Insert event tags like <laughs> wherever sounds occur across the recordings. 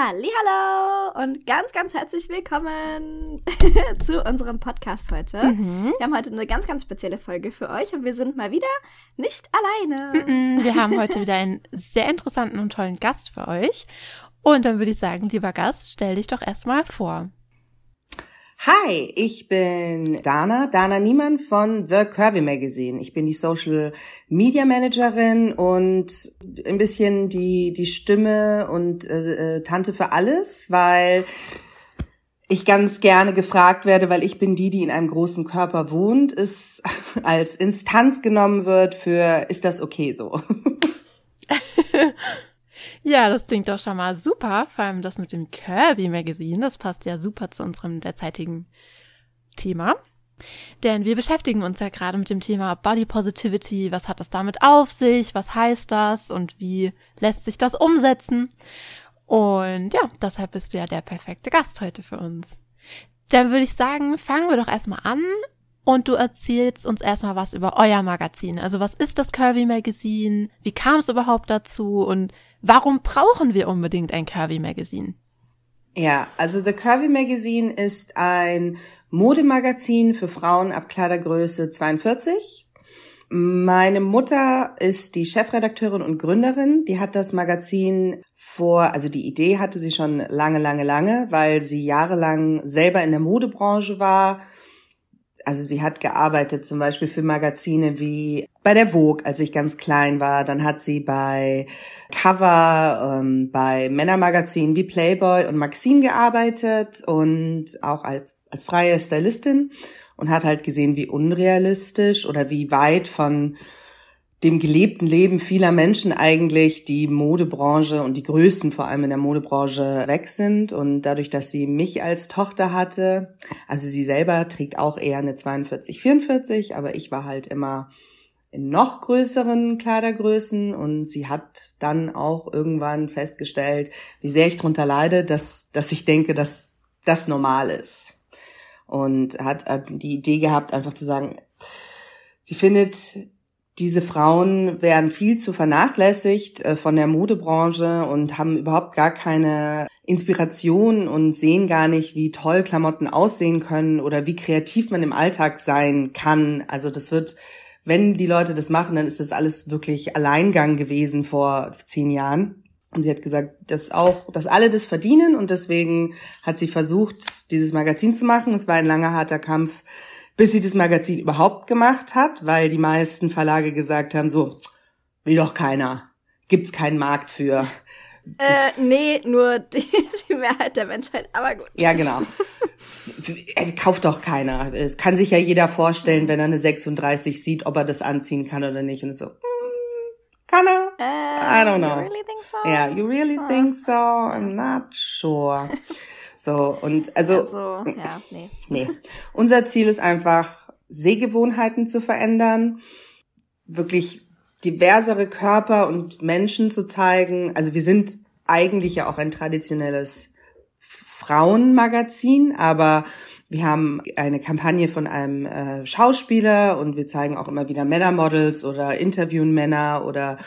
Hallo und ganz, ganz herzlich willkommen <laughs> zu unserem Podcast heute. Mhm. Wir haben heute eine ganz, ganz spezielle Folge für euch und wir sind mal wieder nicht alleine. Mhm, wir haben heute <laughs> wieder einen sehr interessanten und tollen Gast für euch. Und dann würde ich sagen, lieber Gast, stell dich doch erstmal vor. Hi, ich bin Dana, Dana Niemann von The Curvy Magazine. Ich bin die Social Media Managerin und ein bisschen die, die Stimme und äh, äh, Tante für alles, weil ich ganz gerne gefragt werde, weil ich bin die, die in einem großen Körper wohnt, ist <laughs> als Instanz genommen wird für, ist das okay so? <laughs> Ja, das klingt doch schon mal super. Vor allem das mit dem Kirby Magazine. Das passt ja super zu unserem derzeitigen Thema. Denn wir beschäftigen uns ja gerade mit dem Thema Body Positivity. Was hat das damit auf sich? Was heißt das? Und wie lässt sich das umsetzen? Und ja, deshalb bist du ja der perfekte Gast heute für uns. Dann würde ich sagen, fangen wir doch erstmal an und du erzählst uns erstmal was über euer Magazin. Also was ist das Curvy Magazine? Wie kam es überhaupt dazu? Und Warum brauchen wir unbedingt ein Curvy Magazine? Ja, also The Curvy Magazine ist ein Modemagazin für Frauen ab Kleidergröße 42. Meine Mutter ist die Chefredakteurin und Gründerin. Die hat das Magazin vor, also die Idee hatte sie schon lange, lange, lange, weil sie jahrelang selber in der Modebranche war also sie hat gearbeitet zum Beispiel für Magazine wie bei der Vogue, als ich ganz klein war. Dann hat sie bei Cover, ähm, bei Männermagazinen wie Playboy und Maxim gearbeitet und auch als, als freie Stylistin und hat halt gesehen, wie unrealistisch oder wie weit von dem gelebten Leben vieler Menschen eigentlich die Modebranche und die Größen vor allem in der Modebranche weg sind. Und dadurch, dass sie mich als Tochter hatte, also sie selber trägt auch eher eine 42, 44, aber ich war halt immer in noch größeren Kleidergrößen und sie hat dann auch irgendwann festgestellt, wie sehr ich drunter leide, dass, dass ich denke, dass das normal ist. Und hat die Idee gehabt, einfach zu sagen, sie findet diese Frauen werden viel zu vernachlässigt äh, von der Modebranche und haben überhaupt gar keine Inspiration und sehen gar nicht, wie toll Klamotten aussehen können oder wie kreativ man im Alltag sein kann. Also das wird, wenn die Leute das machen, dann ist das alles wirklich Alleingang gewesen vor zehn Jahren. Und sie hat gesagt, dass auch, dass alle das verdienen und deswegen hat sie versucht, dieses Magazin zu machen. Es war ein langer, harter Kampf bis sie das Magazin überhaupt gemacht hat, weil die meisten Verlage gesagt haben, so, will doch keiner, gibt's keinen Markt für. Äh, nee, nur die, <laughs> die Mehrheit der Menschheit, aber gut. Ja, genau. Kauft doch keiner. Es kann sich ja jeder vorstellen, wenn er eine 36 sieht, ob er das anziehen kann oder nicht. Und so, mm, kann er? Uh, I don't know. You really think so? Yeah, you really oh. think so? I'm not sure. So, und also, also ja, nee. nee. Unser Ziel ist einfach, Sehgewohnheiten zu verändern, wirklich diversere Körper und Menschen zu zeigen. Also wir sind eigentlich ja auch ein traditionelles Frauenmagazin, aber wir haben eine Kampagne von einem äh, Schauspieler und wir zeigen auch immer wieder Männermodels oder interviewen Männer oder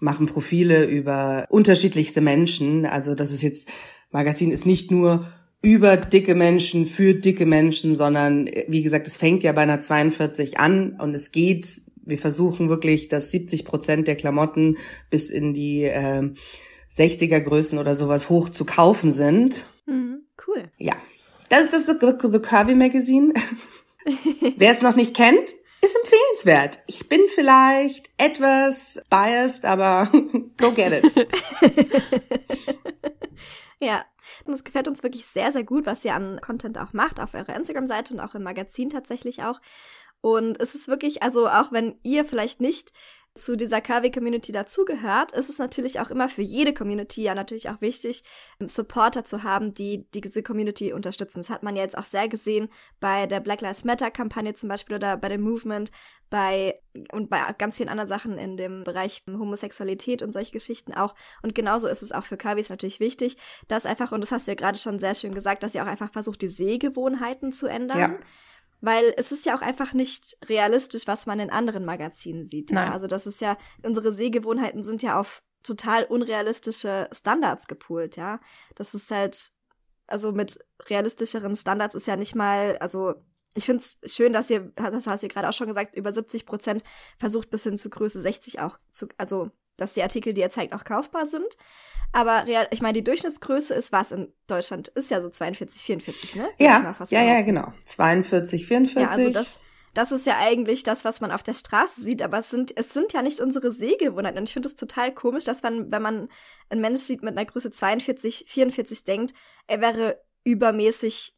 machen Profile über unterschiedlichste Menschen. Also das ist jetzt Magazin ist nicht nur über dicke Menschen, für dicke Menschen, sondern wie gesagt, es fängt ja bei einer 42 an und es geht, wir versuchen wirklich, dass 70 Prozent der Klamotten bis in die äh, 60er Größen oder sowas hoch zu kaufen sind. Mhm, cool. Ja. Das ist das The Curvy Magazine. <laughs> Wer es noch nicht kennt, ist empfehlenswert. Ich bin vielleicht etwas biased, aber <laughs> go get it. <laughs> ja, und es gefällt uns wirklich sehr, sehr gut, was ihr an Content auch macht, auf eurer Instagram-Seite und auch im Magazin tatsächlich auch. Und es ist wirklich, also auch wenn ihr vielleicht nicht zu dieser Curvy-Community dazugehört, ist es natürlich auch immer für jede Community ja natürlich auch wichtig, Supporter zu haben, die, die diese Community unterstützen. Das hat man ja jetzt auch sehr gesehen bei der Black Lives Matter-Kampagne zum Beispiel oder bei dem Movement, bei und bei ganz vielen anderen Sachen in dem Bereich Homosexualität und solche Geschichten auch. Und genauso ist es auch für Curvys natürlich wichtig, dass einfach, und das hast du ja gerade schon sehr schön gesagt, dass ihr auch einfach versucht, die Sehgewohnheiten zu ändern. Ja weil es ist ja auch einfach nicht realistisch, was man in anderen Magazinen sieht. Ja? Also das ist ja, unsere Sehgewohnheiten sind ja auf total unrealistische Standards gepoolt, ja. Das ist halt, also mit realistischeren Standards ist ja nicht mal, also ich finde es schön, dass ihr, das hast du gerade auch schon gesagt, über 70 Prozent versucht bis hin zu Größe 60 auch zu, also dass die Artikel, die ihr zeigt, auch kaufbar sind. Aber real, ich meine, die Durchschnittsgröße ist was in Deutschland? Ist ja so 42, 44, ne? Ja, ja, ja, genau. 42, 44. Ja, also das, das ist ja eigentlich das, was man auf der Straße sieht, aber es sind, es sind ja nicht unsere Sehgewohnheiten. Und ich finde es total komisch, dass man, wenn man einen Mensch sieht mit einer Größe 42, 44, denkt, er wäre übermäßig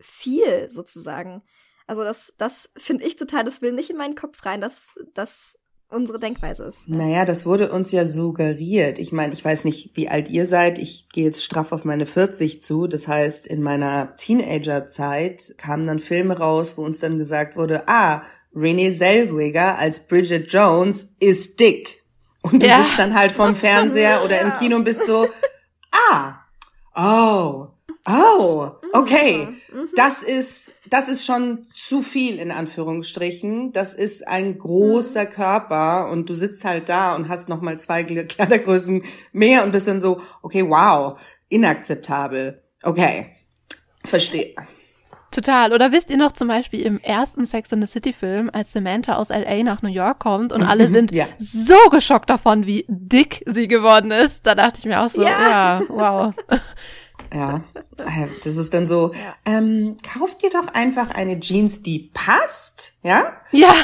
viel sozusagen. Also das, das finde ich total, das will nicht in meinen Kopf rein, dass, dass unsere Denkweise ist. Naja, das wurde uns ja suggeriert. Ich meine, ich weiß nicht, wie alt ihr seid. Ich gehe jetzt straff auf meine 40 zu. Das heißt, in meiner Teenagerzeit kamen dann Filme raus, wo uns dann gesagt wurde, ah, Renee Zellweger als Bridget Jones ist dick. Und du ja. sitzt dann halt vorm <laughs> Fernseher oder im Kino und bist so, ah, oh, Oh, okay. Mhm. Das ist, das ist schon zu viel in Anführungsstrichen. Das ist ein großer mhm. Körper und du sitzt halt da und hast nochmal zwei <laughs> Kleidergrößen mehr und bist dann so, okay, wow, inakzeptabel. Okay, verstehe. Total. Oder wisst ihr noch zum Beispiel im ersten Sex in the City Film, als Samantha aus LA nach New York kommt und alle <laughs> sind ja. so geschockt davon, wie dick sie geworden ist. Da dachte ich mir auch so, ja, ja wow. <laughs> Ja, <laughs> äh, das ist dann so, ja. ähm, kauft dir doch einfach eine Jeans, die passt, ja? Ja.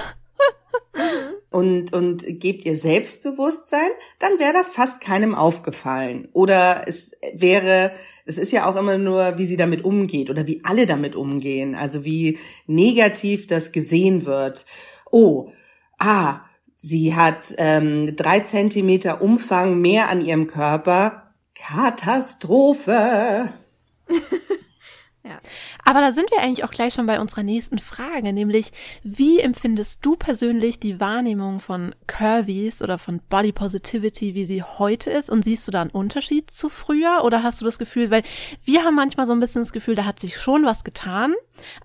<laughs> und, und gebt ihr Selbstbewusstsein, dann wäre das fast keinem aufgefallen. Oder es wäre, es ist ja auch immer nur, wie sie damit umgeht oder wie alle damit umgehen. Also wie negativ das gesehen wird. Oh, ah, sie hat ähm, drei Zentimeter Umfang mehr an ihrem Körper Katastrophe. <laughs> ja. Aber da sind wir eigentlich auch gleich schon bei unserer nächsten Frage, nämlich wie empfindest du persönlich die Wahrnehmung von Curvies oder von Body Positivity, wie sie heute ist? Und siehst du da einen Unterschied zu früher? Oder hast du das Gefühl, weil wir haben manchmal so ein bisschen das Gefühl, da hat sich schon was getan,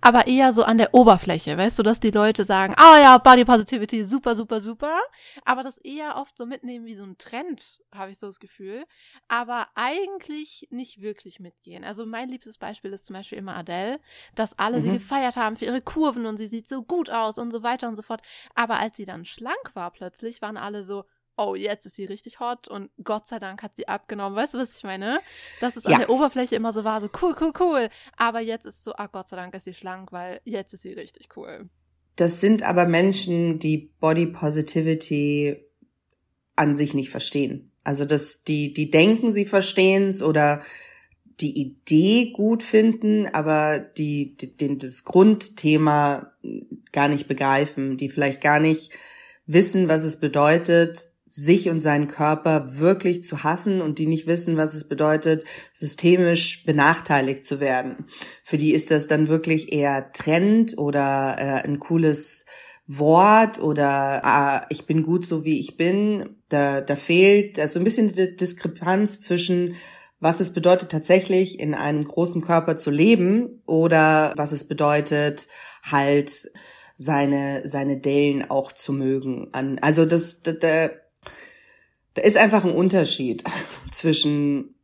aber eher so an der Oberfläche, weißt du, dass die Leute sagen, ah oh ja, Body Positivity, super, super, super, aber das eher oft so mitnehmen wie so ein Trend, habe ich so das Gefühl, aber eigentlich nicht wirklich mitgehen. Also mein liebstes Beispiel ist zum Beispiel immer Adele, dass alle mhm. sie gefeiert haben für ihre Kurven und sie sieht so gut aus und so weiter und so fort, aber als sie dann schlank war plötzlich, waren alle so, oh, jetzt ist sie richtig hot und Gott sei Dank hat sie abgenommen. Weißt du, was ich meine? Dass es ja. an der Oberfläche immer so war, so cool, cool, cool. Aber jetzt ist so, ah, Gott sei Dank ist sie schlank, weil jetzt ist sie richtig cool. Das sind aber Menschen, die Body Positivity an sich nicht verstehen. Also, dass die, die denken, sie verstehen es oder die Idee gut finden, aber die, die, den, das Grundthema gar nicht begreifen, die vielleicht gar nicht wissen, was es bedeutet, sich und seinen Körper wirklich zu hassen und die nicht wissen, was es bedeutet, systemisch benachteiligt zu werden. Für die ist das dann wirklich eher Trend oder äh, ein cooles Wort oder ah, ich bin gut so wie ich bin. Da, da fehlt so ein bisschen die Diskrepanz zwischen was es bedeutet tatsächlich in einem großen Körper zu leben oder was es bedeutet halt seine seine Dellen auch zu mögen. Also das, das, das da ist einfach ein Unterschied <laughs> zwischen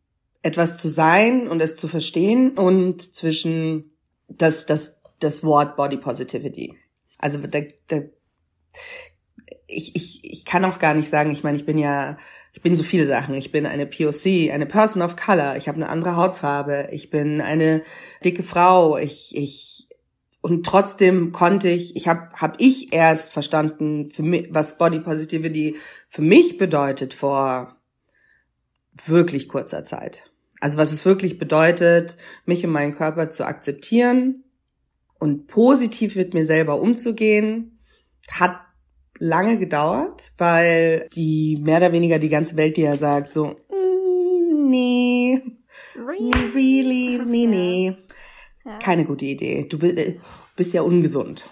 etwas zu sein und es zu verstehen und zwischen das, das, das Wort Body Positivity. Also da, da, ich, ich, ich kann auch gar nicht sagen, ich meine, ich bin ja, ich bin so viele Sachen. Ich bin eine POC, eine Person of Color, ich habe eine andere Hautfarbe, ich bin eine dicke Frau, ich, ich und trotzdem konnte ich, ich habe hab ich erst verstanden, für mich, was Body Positivity für mich bedeutet vor wirklich kurzer Zeit. Also was es wirklich bedeutet, mich und meinen Körper zu akzeptieren und positiv mit mir selber umzugehen, hat lange gedauert, weil die mehr oder weniger die ganze Welt dir ja sagt so, mm, nee, really, really nee, nee. Ja. Keine gute Idee. Du äh, bist ja ungesund.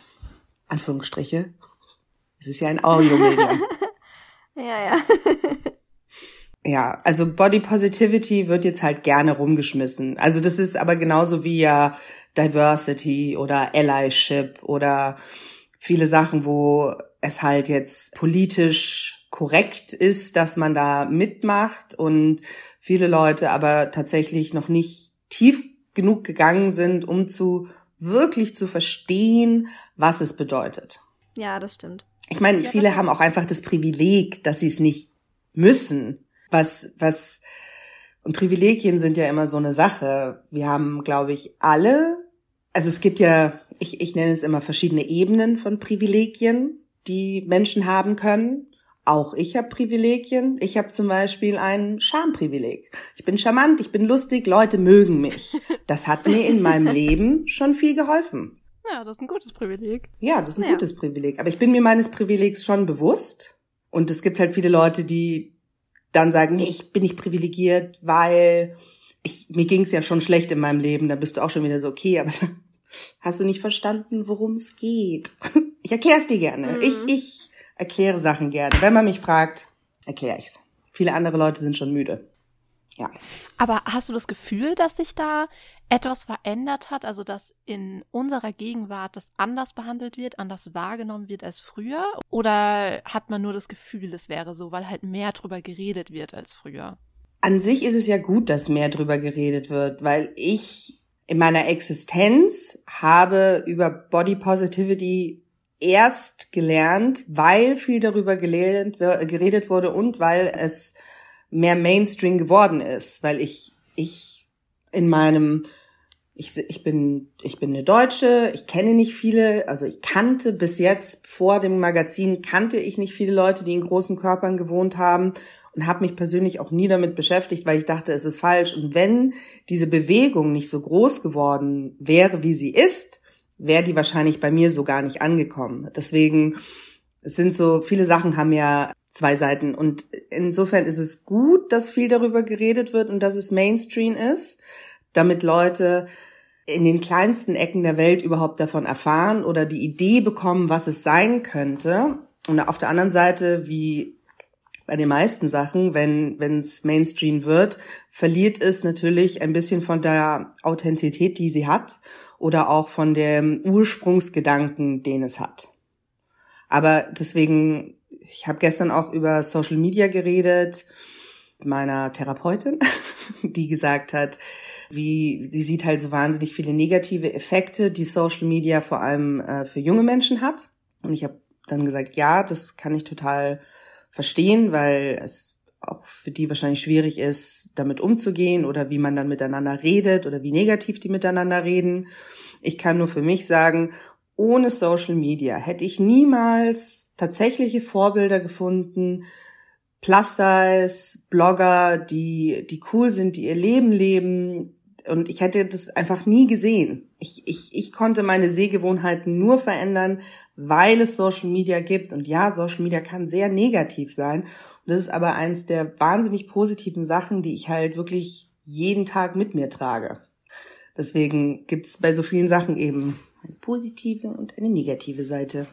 Anführungsstriche. Es ist ja ein Audiomedium. <laughs> ja, ja. ja, also Body Positivity wird jetzt halt gerne rumgeschmissen. Also das ist aber genauso wie ja Diversity oder Allyship oder viele Sachen, wo es halt jetzt politisch korrekt ist, dass man da mitmacht und viele Leute aber tatsächlich noch nicht tief genug gegangen sind, um zu wirklich zu verstehen, was es bedeutet. Ja, das stimmt. Ich meine, ja, viele haben auch einfach das Privileg, dass sie es nicht müssen. Was, was, und Privilegien sind ja immer so eine Sache. Wir haben, glaube ich, alle, also es gibt ja, ich, ich nenne es immer verschiedene Ebenen von Privilegien, die Menschen haben können. Auch ich habe Privilegien. Ich habe zum Beispiel ein Schamprivileg. Ich bin charmant, ich bin lustig, Leute mögen mich. Das hat mir in meinem <laughs> Leben schon viel geholfen. Ja, das ist ein gutes Privileg. Ja, das ist ein ja. gutes Privileg. Aber ich bin mir meines Privilegs schon bewusst. Und es gibt halt viele Leute, die dann sagen, nee, ich bin nicht privilegiert, weil ich, mir ging es ja schon schlecht in meinem Leben. Da bist du auch schon wieder so, okay, aber <laughs> hast du nicht verstanden, worum es geht? <laughs> Ich erkläre es dir gerne. Mhm. Ich, ich erkläre Sachen gerne. Wenn man mich fragt, erkläre ich's. Viele andere Leute sind schon müde. Ja. Aber hast du das Gefühl, dass sich da etwas verändert hat, also dass in unserer Gegenwart das anders behandelt wird, anders wahrgenommen wird als früher? Oder hat man nur das Gefühl, es wäre so, weil halt mehr drüber geredet wird als früher? An sich ist es ja gut, dass mehr drüber geredet wird, weil ich in meiner Existenz habe über Body Positivity erst gelernt, weil viel darüber geredet, wurde und weil es mehr Mainstream geworden ist, weil ich, ich in meinem ich, ich bin, ich bin eine Deutsche, ich kenne nicht viele, also ich kannte bis jetzt vor dem Magazin kannte ich nicht viele Leute, die in großen Körpern gewohnt haben und habe mich persönlich auch nie damit beschäftigt, weil ich dachte, es ist falsch. Und wenn diese Bewegung nicht so groß geworden wäre, wie sie ist, wäre die wahrscheinlich bei mir so gar nicht angekommen. Deswegen, es sind so, viele Sachen haben ja zwei Seiten. Und insofern ist es gut, dass viel darüber geredet wird und dass es Mainstream ist, damit Leute in den kleinsten Ecken der Welt überhaupt davon erfahren oder die Idee bekommen, was es sein könnte. Und auf der anderen Seite, wie bei den meisten Sachen, wenn wenn es Mainstream wird, verliert es natürlich ein bisschen von der Authentizität, die sie hat, oder auch von dem Ursprungsgedanken, den es hat. Aber deswegen, ich habe gestern auch über Social Media geredet, meiner Therapeutin, <laughs> die gesagt hat, wie sie sieht halt so wahnsinnig viele negative Effekte, die Social Media vor allem äh, für junge Menschen hat. Und ich habe dann gesagt, ja, das kann ich total verstehen, weil es auch für die wahrscheinlich schwierig ist, damit umzugehen oder wie man dann miteinander redet oder wie negativ die miteinander reden. Ich kann nur für mich sagen, ohne Social Media hätte ich niemals tatsächliche Vorbilder gefunden, Plus-Size, Blogger, die, die cool sind, die ihr Leben leben, und ich hätte das einfach nie gesehen. Ich, ich, ich konnte meine Sehgewohnheiten nur verändern, weil es Social Media gibt. Und ja, Social Media kann sehr negativ sein. Das ist aber eins der wahnsinnig positiven Sachen, die ich halt wirklich jeden Tag mit mir trage. Deswegen gibt's bei so vielen Sachen eben eine positive und eine negative Seite.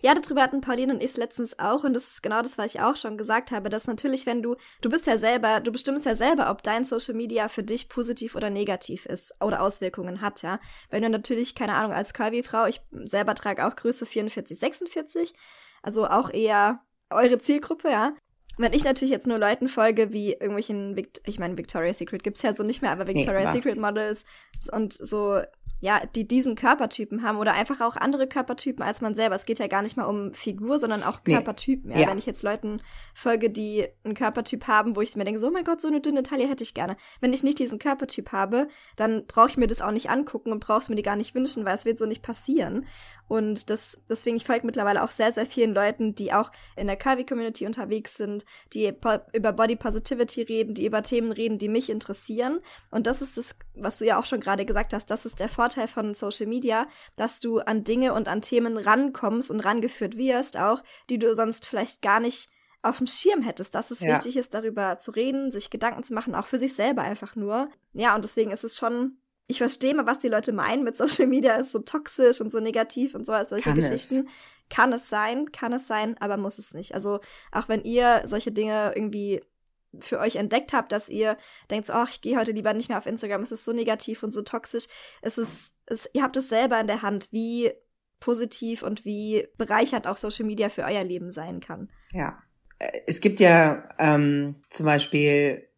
Ja, darüber hatten Pauline und ich letztens auch und das ist genau das, was ich auch schon gesagt habe, dass natürlich, wenn du, du bist ja selber, du bestimmst ja selber, ob dein Social Media für dich positiv oder negativ ist oder Auswirkungen hat, ja. Wenn du natürlich, keine Ahnung, als Curvy-Frau, ich selber trage auch Größe 44, 46, also auch eher eure Zielgruppe, ja. Wenn ich natürlich jetzt nur Leuten folge, wie irgendwelchen, Vict ich meine, Victoria's Secret gibt's ja so nicht mehr, aber Victoria's nee, Secret Models und so ja, die diesen Körpertypen haben oder einfach auch andere Körpertypen als man selber. Es geht ja gar nicht mal um Figur, sondern auch Körpertypen. Nee. Ja, ja. Wenn ich jetzt Leuten folge, die einen Körpertyp haben, wo ich mir denke, so, oh mein Gott, so eine dünne Taille hätte ich gerne. Wenn ich nicht diesen Körpertyp habe, dann brauche ich mir das auch nicht angucken und brauche es mir die gar nicht wünschen, weil es wird so nicht passieren. Und das, deswegen, ich folge mittlerweile auch sehr, sehr vielen Leuten, die auch in der Curvy-Community unterwegs sind, die über Body Positivity reden, die über Themen reden, die mich interessieren. Und das ist das, was du ja auch schon gerade gesagt hast, das ist der Vorteil von Social Media, dass du an Dinge und an Themen rankommst und rangeführt wirst, auch, die du sonst vielleicht gar nicht auf dem Schirm hättest, dass es ja. wichtig ist, darüber zu reden, sich Gedanken zu machen, auch für sich selber einfach nur. Ja, und deswegen ist es schon ich verstehe mal, was die Leute meinen mit Social Media ist so toxisch und so negativ und so als solche kann Geschichten. Es. Kann es sein, kann es sein, aber muss es nicht. Also auch wenn ihr solche Dinge irgendwie für euch entdeckt habt, dass ihr denkt, ach, oh, ich gehe heute lieber nicht mehr auf Instagram, es ist so negativ und so toxisch. Es ist, es, ihr habt es selber in der Hand, wie positiv und wie bereichert auch Social Media für euer Leben sein kann. Ja, äh, es gibt ja ähm, zum Beispiel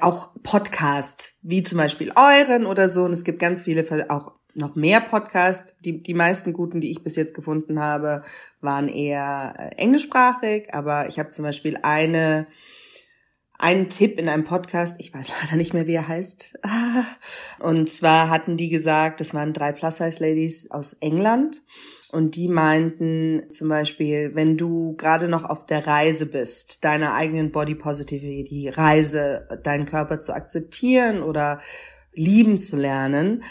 auch Podcast, wie zum Beispiel euren oder so. Und es gibt ganz viele, auch noch mehr Podcasts. Die, die meisten guten, die ich bis jetzt gefunden habe, waren eher äh, englischsprachig. Aber ich habe zum Beispiel eine, einen Tipp in einem Podcast, ich weiß <laughs> leider nicht mehr, wie er heißt. <laughs> Und zwar hatten die gesagt, das waren drei Plus-Size-Ladies aus England. Und die meinten zum Beispiel, wenn du gerade noch auf der Reise bist, deiner eigenen Body Positivity Reise, deinen Körper zu akzeptieren oder lieben zu lernen,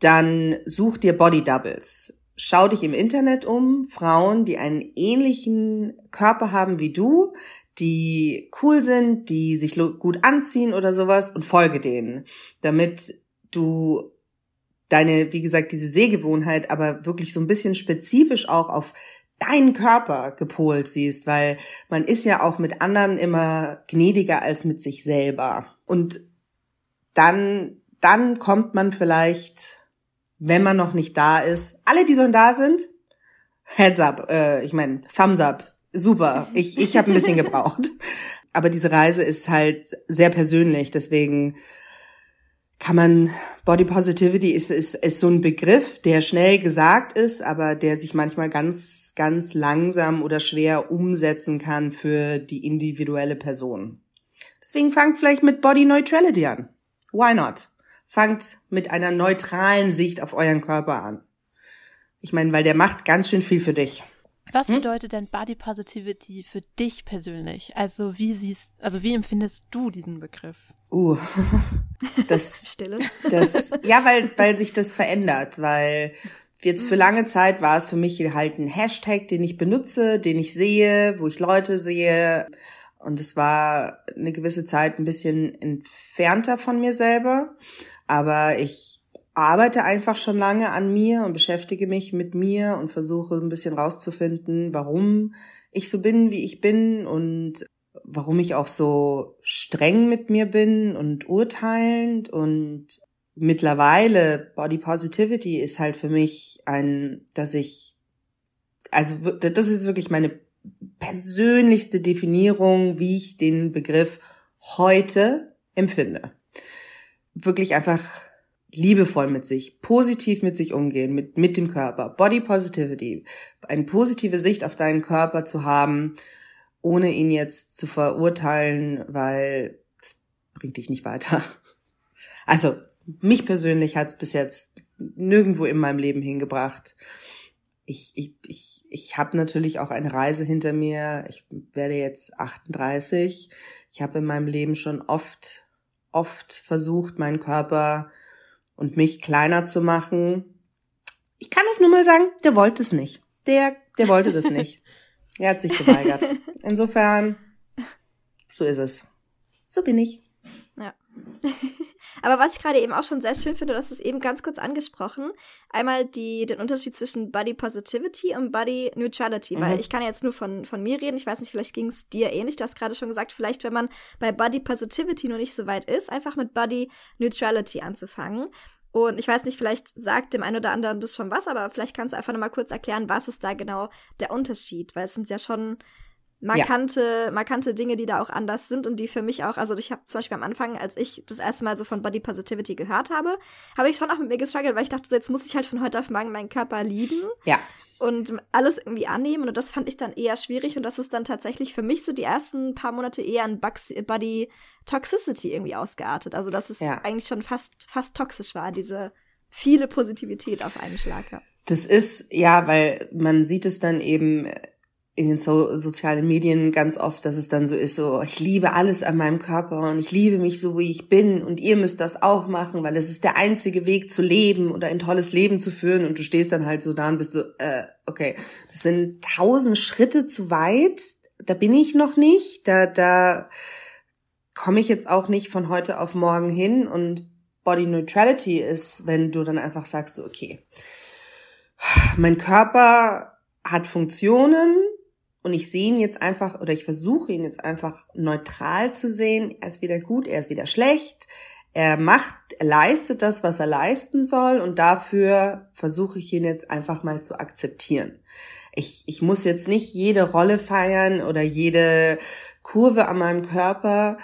dann such dir Body Doubles. Schau dich im Internet um, Frauen, die einen ähnlichen Körper haben wie du, die cool sind, die sich gut anziehen oder sowas und folge denen, damit du deine, wie gesagt, diese Sehgewohnheit aber wirklich so ein bisschen spezifisch auch auf deinen Körper gepolt siehst, weil man ist ja auch mit anderen immer gnädiger als mit sich selber. Und dann, dann kommt man vielleicht, wenn man noch nicht da ist, alle, die schon da sind, Heads up, äh, ich meine, Thumbs up, super. Ich, ich habe ein bisschen gebraucht. <laughs> Aber diese Reise ist halt sehr persönlich, deswegen kann man, Body Positivity ist, ist, ist so ein Begriff, der schnell gesagt ist, aber der sich manchmal ganz, ganz langsam oder schwer umsetzen kann für die individuelle Person. Deswegen fangt vielleicht mit Body Neutrality an. Why not? Fangt mit einer neutralen Sicht auf euren Körper an. Ich meine, weil der macht ganz schön viel für dich. Was hm? bedeutet denn Body Positivity für dich persönlich? Also wie siehst, also wie empfindest du diesen Begriff? Uh, <laughs> das, Stille. das, ja, weil, weil sich das verändert, weil jetzt für lange Zeit war es für mich halt ein Hashtag, den ich benutze, den ich sehe, wo ich Leute sehe. Und es war eine gewisse Zeit ein bisschen entfernter von mir selber. Aber ich arbeite einfach schon lange an mir und beschäftige mich mit mir und versuche ein bisschen rauszufinden, warum ich so bin, wie ich bin und warum ich auch so streng mit mir bin und urteilend und mittlerweile Body Positivity ist halt für mich ein, dass ich, also das ist wirklich meine persönlichste Definierung, wie ich den Begriff heute empfinde. Wirklich einfach liebevoll mit sich, positiv mit sich umgehen, mit, mit dem Körper, Body Positivity, eine positive Sicht auf deinen Körper zu haben ohne ihn jetzt zu verurteilen, weil das bringt dich nicht weiter. <laughs> Also mich persönlich hat es bis jetzt nirgendwo in meinem Leben hingebracht. Ich, ich, ich, ich habe natürlich auch eine Reise hinter mir. Ich werde jetzt 38. Ich habe in meinem Leben schon oft, oft versucht, meinen Körper und mich kleiner zu machen. Ich kann euch nur mal sagen, der wollte es nicht. Der, der wollte das nicht. <laughs> Er hat sich geweigert. Insofern, so ist es. So bin ich. Ja. Aber was ich gerade eben auch schon sehr schön finde, hast es eben ganz kurz angesprochen. Einmal die, den Unterschied zwischen Body Positivity und Body Neutrality. Mhm. Weil ich kann jetzt nur von, von mir reden. Ich weiß nicht, vielleicht ging es dir ähnlich. Du hast gerade schon gesagt, vielleicht, wenn man bei Body Positivity noch nicht so weit ist, einfach mit Body Neutrality anzufangen. Und ich weiß nicht, vielleicht sagt dem einen oder anderen das schon was, aber vielleicht kannst du einfach nochmal kurz erklären, was ist da genau der Unterschied? Weil es sind ja schon markante, ja. markante Dinge, die da auch anders sind und die für mich auch, also ich habe zum Beispiel am Anfang, als ich das erste Mal so von Body Positivity gehört habe, habe ich schon auch mit mir gestruggelt, weil ich dachte, so jetzt muss ich halt von heute auf morgen meinen Körper lieben. Ja und alles irgendwie annehmen. Und das fand ich dann eher schwierig. Und das ist dann tatsächlich für mich so die ersten paar Monate eher ein Body Toxicity irgendwie ausgeartet. Also, dass es ja. eigentlich schon fast, fast toxisch war, diese viele Positivität auf einen Schlag. Das ist, ja, weil man sieht es dann eben in den so sozialen Medien ganz oft, dass es dann so ist, so, ich liebe alles an meinem Körper und ich liebe mich so, wie ich bin und ihr müsst das auch machen, weil es ist der einzige Weg zu leben oder ein tolles Leben zu führen und du stehst dann halt so da und bist so, äh, okay, das sind tausend Schritte zu weit, da bin ich noch nicht, da, da komme ich jetzt auch nicht von heute auf morgen hin und Body Neutrality ist, wenn du dann einfach sagst, so, okay, mein Körper hat Funktionen, und ich sehe ihn jetzt einfach oder ich versuche ihn jetzt einfach neutral zu sehen. Er ist wieder gut, er ist wieder schlecht. Er macht, er leistet das, was er leisten soll und dafür versuche ich ihn jetzt einfach mal zu akzeptieren. Ich, ich muss jetzt nicht jede Rolle feiern oder jede Kurve an meinem Körper.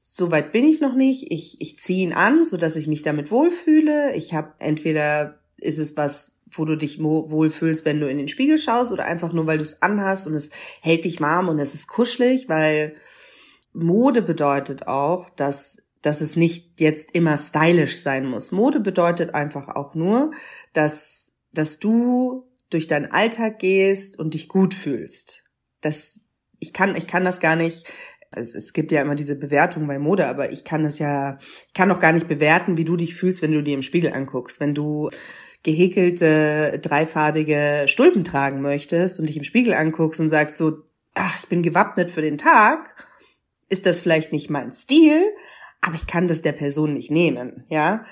Soweit bin ich noch nicht. Ich, ich ziehe ihn an, so dass ich mich damit wohlfühle. Ich habe entweder ist es was, wo du dich wohlfühlst, wenn du in den Spiegel schaust oder einfach nur, weil du es anhast und es hält dich warm und es ist kuschelig, weil Mode bedeutet auch, dass dass es nicht jetzt immer stylisch sein muss. Mode bedeutet einfach auch nur, dass, dass du durch deinen Alltag gehst und dich gut fühlst. Das, ich kann, ich kann das gar nicht, also es gibt ja immer diese Bewertung bei Mode, aber ich kann das ja, ich kann doch gar nicht bewerten, wie du dich fühlst, wenn du dir im Spiegel anguckst. Wenn du gehäkelte, dreifarbige Stulpen tragen möchtest und dich im Spiegel anguckst und sagst so, ach, ich bin gewappnet für den Tag, ist das vielleicht nicht mein Stil, aber ich kann das der Person nicht nehmen, ja.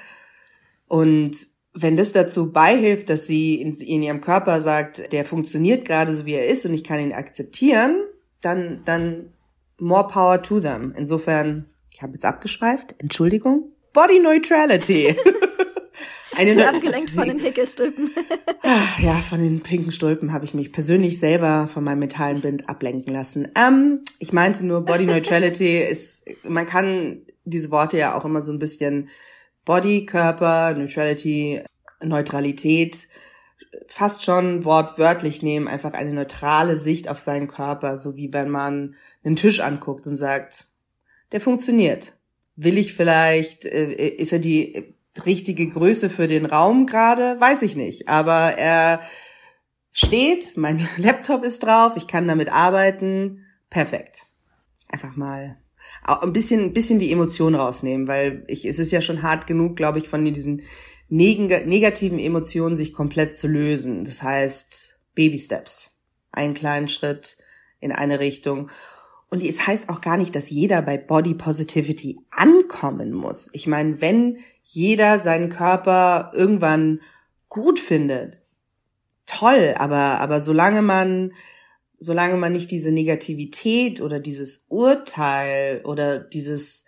Und wenn das dazu beihilft, dass sie in, in ihrem Körper sagt, der funktioniert gerade so wie er ist und ich kann ihn akzeptieren, dann, dann more power to them. Insofern, ich habe jetzt abgeschweift, Entschuldigung. Body Neutrality. <laughs> Eine Zu abgelenkt von den Häkelstülpen. Ah, ja, von den pinken Stulpen habe ich mich persönlich selber von meinem Metallenbind ablenken lassen. Ähm, ich meinte nur, Body Neutrality <laughs> ist, man kann diese Worte ja auch immer so ein bisschen Body, Körper, Neutrality, Neutralität fast schon wortwörtlich nehmen, einfach eine neutrale Sicht auf seinen Körper, so wie wenn man einen Tisch anguckt und sagt, der funktioniert. Will ich vielleicht, äh, ist er die richtige Größe für den Raum gerade? Weiß ich nicht. Aber er steht, mein <laughs> Laptop ist drauf, ich kann damit arbeiten. Perfekt. Einfach mal ein bisschen, ein bisschen die Emotion rausnehmen, weil ich, es ist ja schon hart genug, glaube ich, von diesen neg negativen Emotionen sich komplett zu lösen. Das heißt, Baby Steps. Einen kleinen Schritt in eine Richtung. Und es heißt auch gar nicht, dass jeder bei Body Positivity ankommen muss. Ich meine, wenn jeder seinen Körper irgendwann gut findet, toll, aber, aber solange man solange man nicht diese Negativität oder dieses Urteil oder dieses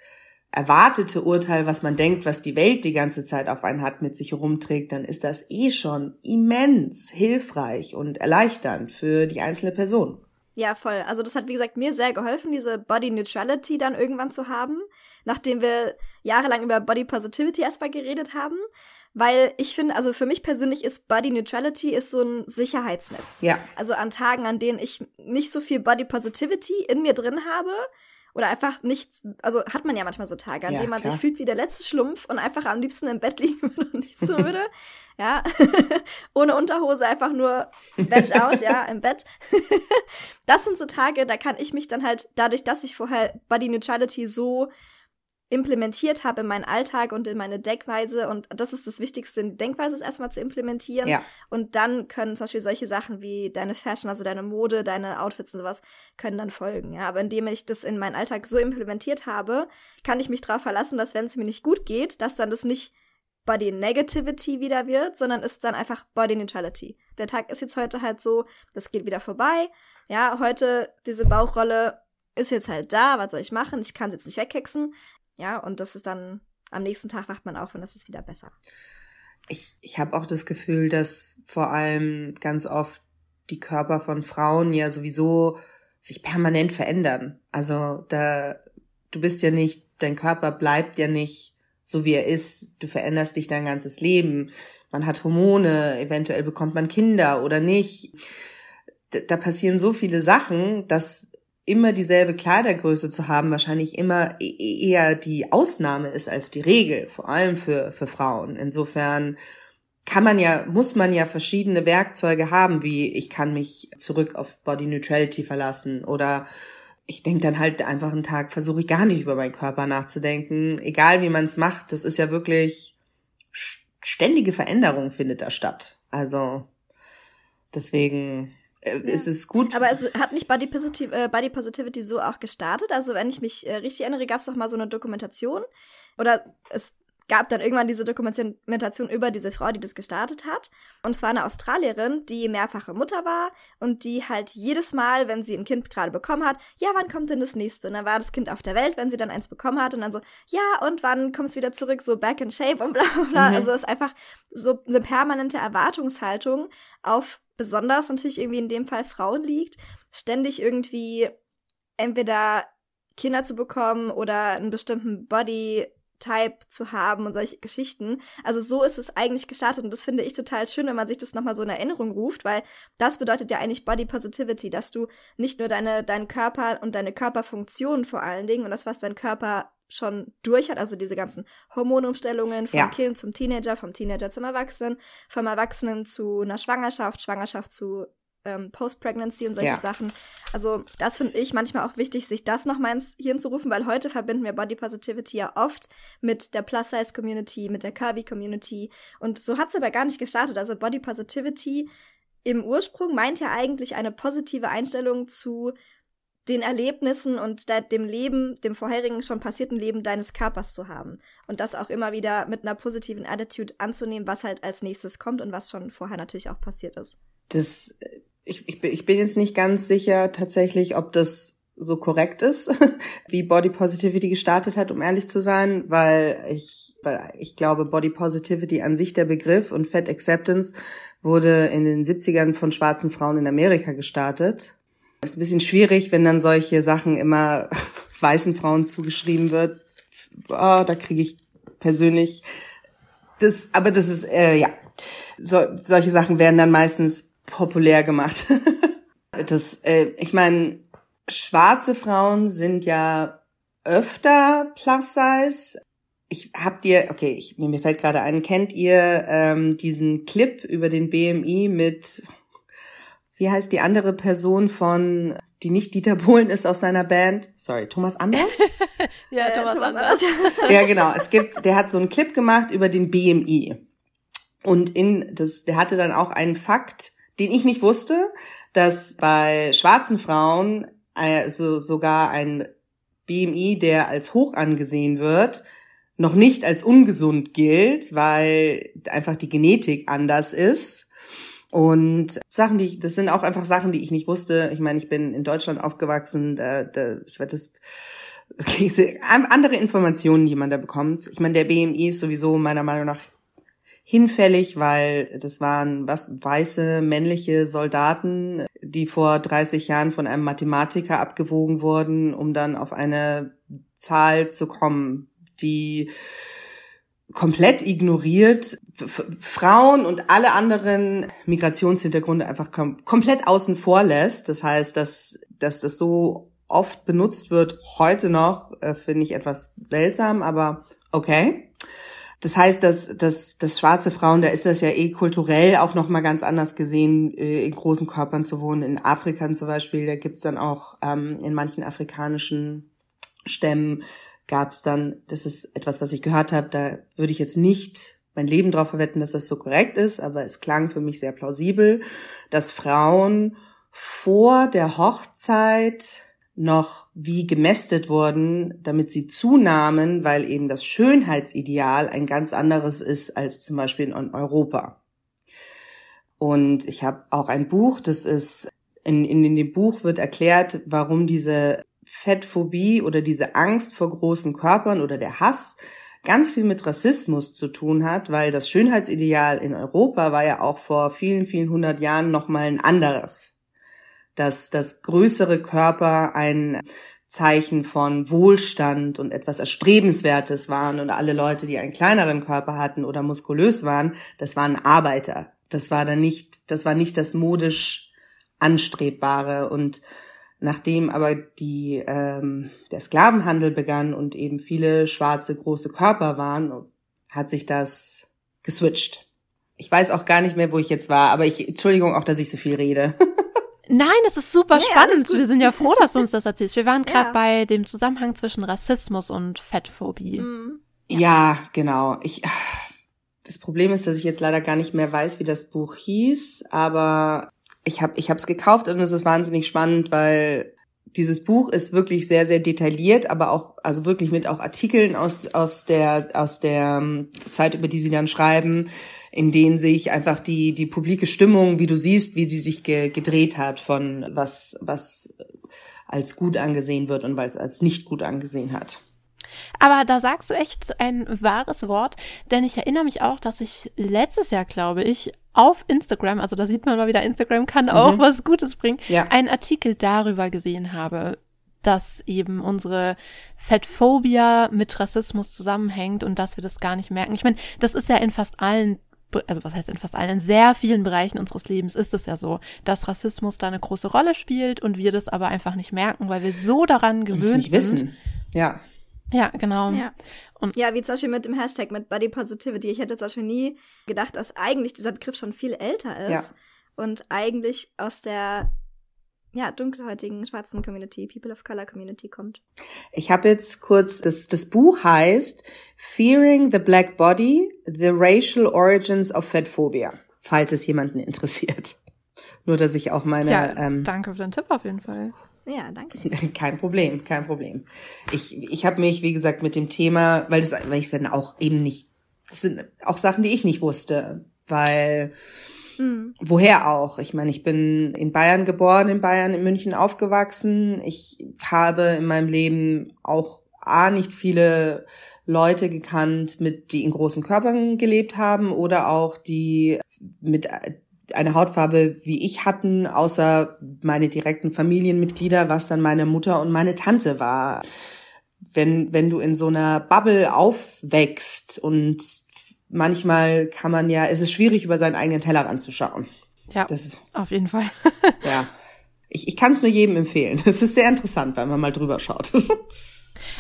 erwartete Urteil, was man denkt, was die Welt die ganze Zeit auf einen hat, mit sich rumträgt, dann ist das eh schon immens hilfreich und erleichternd für die einzelne Person. Ja, voll. Also das hat, wie gesagt, mir sehr geholfen, diese Body Neutrality dann irgendwann zu haben, nachdem wir jahrelang über Body Positivity erstmal geredet haben. Weil ich finde, also für mich persönlich ist Body Neutrality ist so ein Sicherheitsnetz. Ja. Also an Tagen, an denen ich nicht so viel Body Positivity in mir drin habe, oder einfach nichts, also hat man ja manchmal so Tage, an ja, denen man klar. sich fühlt wie der letzte Schlumpf und einfach am liebsten im Bett <laughs> liegen würde und nichts tun würde. ja, <laughs> ohne Unterhose, einfach nur Veg out, ja, im Bett. <laughs> das sind so Tage, da kann ich mich dann halt, dadurch, dass ich vorher Body Neutrality so implementiert habe in meinen Alltag und in meine Denkweise. Und das ist das Wichtigste, die Denkweise ist erstmal zu implementieren. Ja. Und dann können zum Beispiel solche Sachen wie deine Fashion, also deine Mode, deine Outfits und sowas, können dann folgen. Ja, aber indem ich das in meinen Alltag so implementiert habe, kann ich mich darauf verlassen, dass wenn es mir nicht gut geht, dass dann das nicht Body Negativity wieder wird, sondern ist dann einfach Body Neutrality. Der Tag ist jetzt heute halt so, das geht wieder vorbei. Ja, heute diese Bauchrolle ist jetzt halt da, was soll ich machen? Ich kann es jetzt nicht wegkexen. Ja, und das ist dann, am nächsten Tag wacht man auf und das ist wieder besser. Ich, ich habe auch das Gefühl, dass vor allem ganz oft die Körper von Frauen ja sowieso sich permanent verändern. Also da, du bist ja nicht, dein Körper bleibt ja nicht so wie er ist. Du veränderst dich dein ganzes Leben. Man hat Hormone, eventuell bekommt man Kinder oder nicht. Da, da passieren so viele Sachen, dass immer dieselbe Kleidergröße zu haben wahrscheinlich immer e-, e-, eher die Ausnahme ist als die Regel, vor allem für, für Frauen. Insofern kann man ja, muss man ja verschiedene Werkzeuge haben, wie ich kann mich zurück auf Body Neutrality verlassen oder ich denke dann halt einfach einen Tag, versuche ich gar nicht über meinen Körper nachzudenken. Egal wie man es macht, das ist ja wirklich ständige Veränderung findet da statt. Also deswegen äh, ja. es ist gut. Aber es hat nicht Body, Positiv äh, Body Positivity so auch gestartet. Also wenn ich mich äh, richtig erinnere, gab es doch mal so eine Dokumentation. Oder es gab dann irgendwann diese Dokumentation über diese Frau, die das gestartet hat. Und es war eine Australierin, die mehrfache Mutter war und die halt jedes Mal, wenn sie ein Kind gerade bekommen hat, ja, wann kommt denn das nächste? Und dann war das Kind auf der Welt, wenn sie dann eins bekommen hat und dann so, ja, und wann kommst du wieder zurück, so back in shape und bla bla bla. Mhm. Also es ist einfach so eine permanente Erwartungshaltung auf besonders natürlich irgendwie in dem Fall Frauen liegt, ständig irgendwie entweder Kinder zu bekommen oder einen bestimmten Body Type zu haben und solche Geschichten. Also so ist es eigentlich gestartet und das finde ich total schön, wenn man sich das nochmal so in Erinnerung ruft, weil das bedeutet ja eigentlich Body Positivity, dass du nicht nur deine, deinen Körper und deine Körperfunktionen vor allen Dingen und das, was dein Körper schon durch hat, also diese ganzen Hormonumstellungen vom ja. Kind zum Teenager, vom Teenager zum Erwachsenen, vom Erwachsenen zu einer Schwangerschaft, Schwangerschaft zu ähm, Post-Pregnancy und solche ja. Sachen. Also das finde ich manchmal auch wichtig, sich das nochmal ins Hirn zu rufen, weil heute verbinden wir Body Positivity ja oft mit der Plus-Size-Community, mit der Curvy-Community und so hat es aber gar nicht gestartet. Also Body Positivity im Ursprung meint ja eigentlich eine positive Einstellung zu den Erlebnissen und dem Leben, dem vorherigen schon passierten Leben deines Körpers zu haben. Und das auch immer wieder mit einer positiven Attitude anzunehmen, was halt als nächstes kommt und was schon vorher natürlich auch passiert ist. Das ich, ich, ich bin jetzt nicht ganz sicher tatsächlich, ob das so korrekt ist, <laughs> wie Body Positivity gestartet hat, um ehrlich zu sein, weil ich, weil ich glaube, Body Positivity an sich der Begriff und Fat Acceptance wurde in den 70ern von schwarzen Frauen in Amerika gestartet. Es ist ein bisschen schwierig, wenn dann solche Sachen immer <laughs> weißen Frauen zugeschrieben wird. Oh, da kriege ich persönlich das, aber das ist, äh, ja, so, solche Sachen werden dann meistens populär gemacht. <laughs> das, äh, ich meine, schwarze Frauen sind ja öfter plus size. Ich hab dir, okay, ich, mir fällt gerade ein, kennt ihr ähm, diesen Clip über den BMI mit, wie heißt die andere Person von, die nicht Dieter Bohlen ist aus seiner Band? Sorry, Thomas Anders? <laughs> ja, äh, Thomas, Thomas Anders. ja, genau. Es gibt, der hat so einen Clip gemacht über den BMI. Und in das, der hatte dann auch einen Fakt, den ich nicht wusste, dass bei schwarzen Frauen also sogar ein BMI, der als hoch angesehen wird, noch nicht als ungesund gilt, weil einfach die Genetik anders ist. Und Sachen, die ich, das sind auch einfach Sachen, die ich nicht wusste. Ich meine, ich bin in Deutschland aufgewachsen, da, da ich werde das <laughs> andere Informationen, die man da bekommt. Ich meine, der BMI ist sowieso meiner Meinung nach hinfällig, weil das waren was weiße männliche Soldaten, die vor 30 Jahren von einem Mathematiker abgewogen wurden, um dann auf eine Zahl zu kommen, die komplett ignoriert, Frauen und alle anderen Migrationshintergründe einfach kom komplett außen vor lässt. Das heißt, dass, dass das so oft benutzt wird, heute noch, äh, finde ich etwas seltsam, aber okay. Das heißt, dass, dass, dass schwarze Frauen, da ist das ja eh kulturell auch noch mal ganz anders gesehen, äh, in großen Körpern zu wohnen. In Afrika zum Beispiel, da gibt's dann auch ähm, in manchen afrikanischen Stämmen gab's dann, das ist etwas, was ich gehört habe, da würde ich jetzt nicht mein Leben drauf verwetten, dass das so korrekt ist, aber es klang für mich sehr plausibel, dass Frauen vor der Hochzeit noch wie gemästet wurden, damit sie zunahmen, weil eben das Schönheitsideal ein ganz anderes ist als zum Beispiel in Europa. Und ich habe auch ein Buch, das ist, in, in, in dem Buch wird erklärt, warum diese Fettphobie oder diese Angst vor großen Körpern oder der Hass ganz viel mit Rassismus zu tun hat, weil das Schönheitsideal in Europa war ja auch vor vielen, vielen hundert Jahren nochmal ein anderes dass das größere Körper ein Zeichen von Wohlstand und etwas Erstrebenswertes waren und alle Leute, die einen kleineren Körper hatten oder muskulös waren, das waren Arbeiter. Das war dann nicht, das war nicht das modisch Anstrebbare und Nachdem aber die, ähm, der Sklavenhandel begann und eben viele schwarze große Körper waren, hat sich das geswitcht. Ich weiß auch gar nicht mehr, wo ich jetzt war, aber ich, Entschuldigung auch, dass ich so viel rede. <laughs> Nein, das ist super nee, spannend. Wir sind ja froh, dass du uns das erzählst. Wir waren gerade ja. bei dem Zusammenhang zwischen Rassismus und Fettphobie. Mhm. Ja. ja, genau. Ich, das Problem ist, dass ich jetzt leider gar nicht mehr weiß, wie das Buch hieß, aber ich habe ich es gekauft und es ist wahnsinnig spannend, weil dieses Buch ist wirklich sehr sehr detailliert, aber auch also wirklich mit auch Artikeln aus aus der aus der ähm, Zeit über die sie dann schreiben in denen sich einfach die, die publike Stimmung, wie du siehst, wie die sich ge gedreht hat von was, was als gut angesehen wird und es als nicht gut angesehen hat. Aber da sagst du echt ein wahres Wort, denn ich erinnere mich auch, dass ich letztes Jahr, glaube ich, auf Instagram, also da sieht man mal wieder, Instagram kann auch mhm. was Gutes bringen, ja. einen Artikel darüber gesehen habe, dass eben unsere Fettphobia mit Rassismus zusammenhängt und dass wir das gar nicht merken. Ich meine, das ist ja in fast allen also was heißt in fast allen, in sehr vielen Bereichen unseres Lebens ist es ja so, dass Rassismus da eine große Rolle spielt und wir das aber einfach nicht merken, weil wir so daran gewöhnt sind. nicht wissen. Ja. Ja, genau. Ja. Und ja, wie zum Beispiel mit dem Hashtag mit Body Positivity. Ich hätte zum Beispiel nie gedacht, dass eigentlich dieser Begriff schon viel älter ist ja. und eigentlich aus der ja, dunkelhäutigen schwarzen Community, People of Color Community kommt. Ich habe jetzt kurz, das, das Buch heißt Fearing the Black Body, The Racial Origins of Fatphobia, falls es jemanden interessiert. <laughs> Nur, dass ich auch meine... Ja, ähm, danke für den Tipp auf jeden Fall. Ja, danke. <laughs> Kein Problem, kein Problem. Ich, ich habe mich, wie gesagt, mit dem Thema, weil das, weil ich dann auch eben nicht, das sind auch Sachen, die ich nicht wusste, weil Mhm. Woher auch? Ich meine, ich bin in Bayern geboren, in Bayern, in München aufgewachsen. Ich habe in meinem Leben auch A, nicht viele Leute gekannt, mit, die in großen Körpern gelebt haben oder auch die mit einer Hautfarbe wie ich hatten, außer meine direkten Familienmitglieder, was dann meine Mutter und meine Tante war. Wenn, wenn du in so einer Bubble aufwächst und manchmal kann man ja, es ist schwierig, über seinen eigenen Teller ranzuschauen. Ja, das, auf jeden Fall. ja. Ich, ich kann es nur jedem empfehlen. Es ist sehr interessant, wenn man mal drüber schaut. <laughs>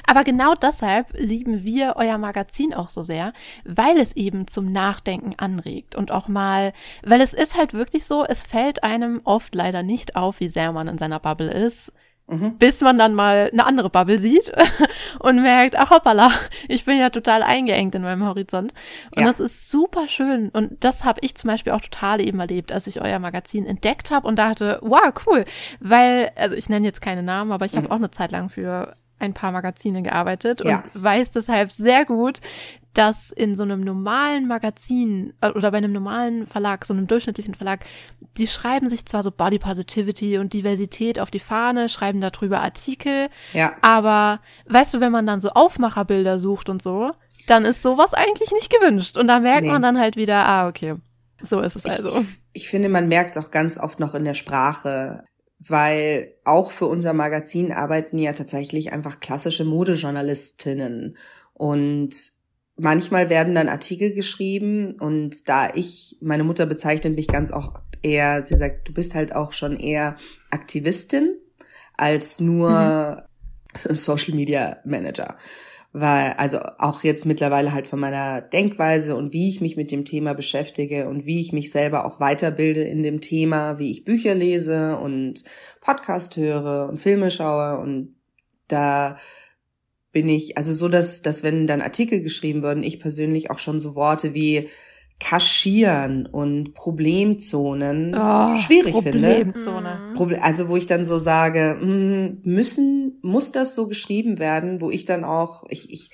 Aber genau deshalb lieben wir euer Magazin auch so sehr, weil es eben zum Nachdenken anregt und auch mal, weil es ist halt wirklich so, es fällt einem oft leider nicht auf, wie sehr man in seiner Bubble ist. Mhm. Bis man dann mal eine andere Bubble sieht <laughs> und merkt, ach hoppala, ich bin ja total eingeengt in meinem Horizont. Und ja. das ist super schön. Und das habe ich zum Beispiel auch total eben erlebt, als ich euer Magazin entdeckt habe und dachte, wow, cool. Weil, also ich nenne jetzt keine Namen, aber ich mhm. habe auch eine Zeit lang für ein paar Magazine gearbeitet und ja. weiß deshalb sehr gut, dass in so einem normalen Magazin äh, oder bei einem normalen Verlag, so einem durchschnittlichen Verlag, die schreiben sich zwar so Body Positivity und Diversität auf die Fahne, schreiben darüber Artikel, ja. aber weißt du, wenn man dann so Aufmacherbilder sucht und so, dann ist sowas eigentlich nicht gewünscht. Und da merkt nee. man dann halt wieder, ah, okay, so ist es also. Ich, ich finde, man merkt es auch ganz oft noch in der Sprache weil auch für unser Magazin arbeiten ja tatsächlich einfach klassische Modejournalistinnen und manchmal werden dann Artikel geschrieben und da ich, meine Mutter bezeichnet mich ganz auch eher, sie sagt, du bist halt auch schon eher Aktivistin als nur mhm. <laughs> Social Media Manager. Weil, also auch jetzt mittlerweile halt von meiner Denkweise und wie ich mich mit dem Thema beschäftige und wie ich mich selber auch weiterbilde in dem Thema, wie ich Bücher lese und Podcast höre und Filme schaue. Und da bin ich, also so, dass, dass wenn dann Artikel geschrieben würden, ich persönlich auch schon so Worte wie Kaschieren und Problemzonen oh, schwierig Problemzone. finde. Also wo ich dann so sage, hm, müssen, muss das so geschrieben werden, wo ich dann auch, ich, ich,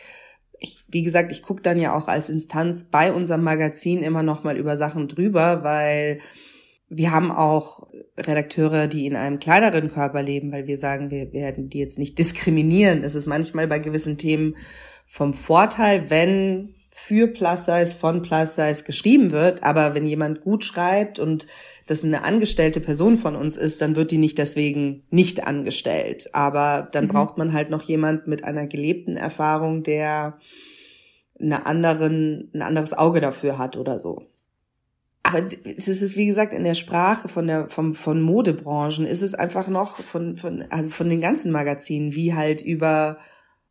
ich wie gesagt, ich gucke dann ja auch als Instanz bei unserem Magazin immer noch mal über Sachen drüber, weil wir haben auch Redakteure, die in einem kleineren Körper leben, weil wir sagen, wir werden die jetzt nicht diskriminieren. Es ist manchmal bei gewissen Themen vom Vorteil, wenn für Plus Size, von Plus Size geschrieben wird. Aber wenn jemand gut schreibt und das eine angestellte Person von uns ist, dann wird die nicht deswegen nicht angestellt. Aber dann mhm. braucht man halt noch jemand mit einer gelebten Erfahrung, der eine anderen, ein anderes Auge dafür hat oder so aber es ist, wie gesagt, in der Sprache von der, vom, von Modebranchen ist es einfach noch von, von, also von den ganzen Magazinen, wie halt über,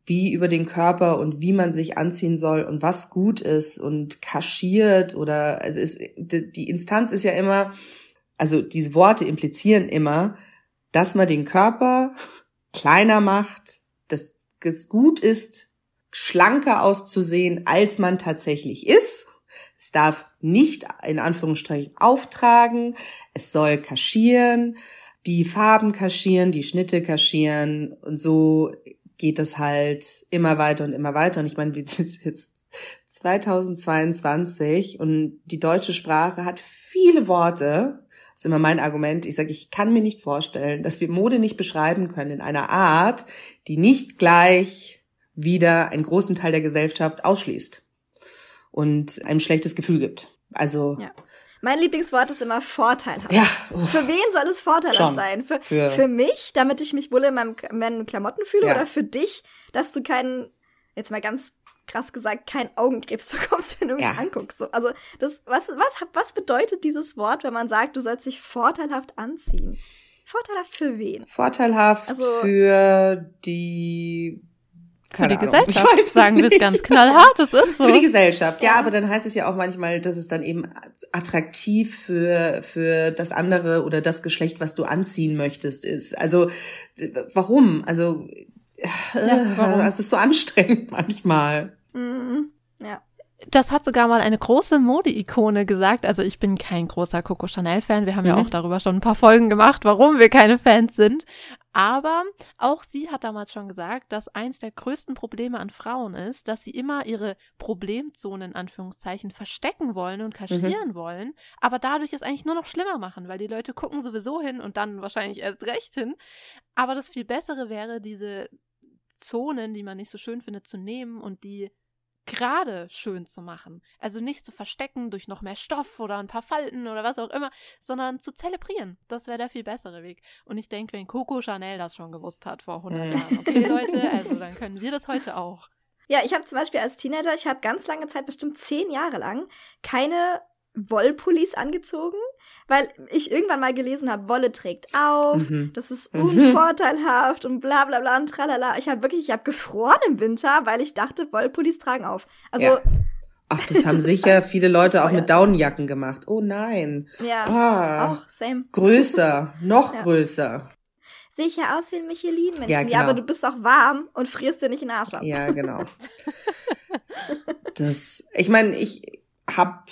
wie über den Körper und wie man sich anziehen soll und was gut ist und kaschiert oder, also es, die Instanz ist ja immer, also diese Worte implizieren immer, dass man den Körper <laughs> kleiner macht, dass es gut ist, schlanker auszusehen, als man tatsächlich ist es darf nicht in Anführungsstrichen auftragen. Es soll kaschieren, die Farben kaschieren, die Schnitte kaschieren und so geht es halt immer weiter und immer weiter. Und ich meine, wir sind <laughs> jetzt 2022 und die deutsche Sprache hat viele Worte. Das ist immer mein Argument. Ich sage, ich kann mir nicht vorstellen, dass wir Mode nicht beschreiben können in einer Art, die nicht gleich wieder einen großen Teil der Gesellschaft ausschließt und einem schlechtes Gefühl gibt. Also ja. Mein Lieblingswort ist immer vorteilhaft. Ja. Uff. Für wen soll es vorteilhaft Schon. sein? Für, Für- für mich, damit ich mich wohl in meinem, meinen Klamotten fühle, Ja. oder für dich, dass du keinen, jetzt mal ganz krass gesagt, keinen Augenkrebs <laughs> bekommst, wenn du mich Ja. anguckst. So, also, das, was, was, was bedeutet dieses Wort, wenn man sagt, du sollst dich vorteilhaft anziehen? Vorteilhaft für wen? Vorteilhaft Also- für die Für die keine Ahnung. Gesellschaft, Ich weiß sagen wir es ganz knallhart, das ist so. Für die Gesellschaft, ja, Ja. aber dann heißt es ja auch manchmal, dass es dann eben attraktiv für, für das andere oder das Geschlecht, was du anziehen möchtest, ist. Also, warum? Also, Ja, warum? es ist so anstrengend manchmal. Mhm. Ja. Das hat sogar mal eine große Mode-Ikone gesagt. Also ich bin kein großer Coco Chanel-Fan. Wir haben ja Mhm. auch darüber schon ein paar Folgen gemacht, warum wir keine Fans sind. Aber auch sie hat damals schon gesagt, dass eins der größten Probleme an Frauen ist, dass sie immer ihre Problemzonen in Anführungszeichen verstecken wollen und kaschieren wollen, aber dadurch es eigentlich nur noch schlimmer machen, weil die Leute gucken sowieso hin und dann wahrscheinlich erst recht hin. Aber das viel bessere wäre, diese Zonen, die man nicht so schön findet, zu nehmen und die gerade schön zu machen. Also nicht zu verstecken durch noch mehr Stoff oder ein paar Falten oder was auch immer, sondern zu zelebrieren. Das wäre der viel bessere Weg. Und ich denke, wenn Coco Chanel das schon gewusst hat vor 100 Mhm. Jahren, okay <laughs> Leute, also dann können wir das heute auch. Ja, ich habe zum Beispiel als Teenager, ich habe ganz lange Zeit, bestimmt zehn Jahre lang, keine Wollpullis angezogen, weil ich irgendwann mal gelesen habe, Wolle trägt auf, Mhm. das ist Mhm. unvorteilhaft und bla bla bla und tralala. Ich habe wirklich, ich habe gefroren im Winter, weil ich dachte, Wollpullis tragen auf. Also, Ja. Ach, das haben <laughs> sicher viele Leute auch mit Daunenjacken gemacht. Oh nein. ja, Ah, auch, same. größer, noch <laughs> Ja. größer. Sehe ich ja aus wie ein Michelin-Männchen. Ja, Ja, genau. aber du bist auch warm und frierst dir nicht in den Arsch ab. Ja, genau. Das, ich meine, ich hab,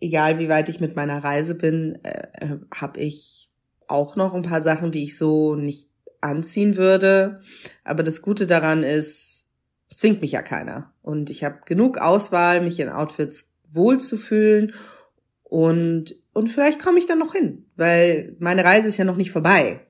egal wie weit ich mit meiner Reise bin, äh, habe ich auch noch ein paar Sachen, die ich so nicht anziehen würde. Aber das Gute daran ist, es zwingt mich ja keiner. Und ich habe genug Auswahl, mich in Outfits wohlzufühlen. Und, und vielleicht komme ich dann noch hin, weil meine Reise ist ja noch nicht vorbei.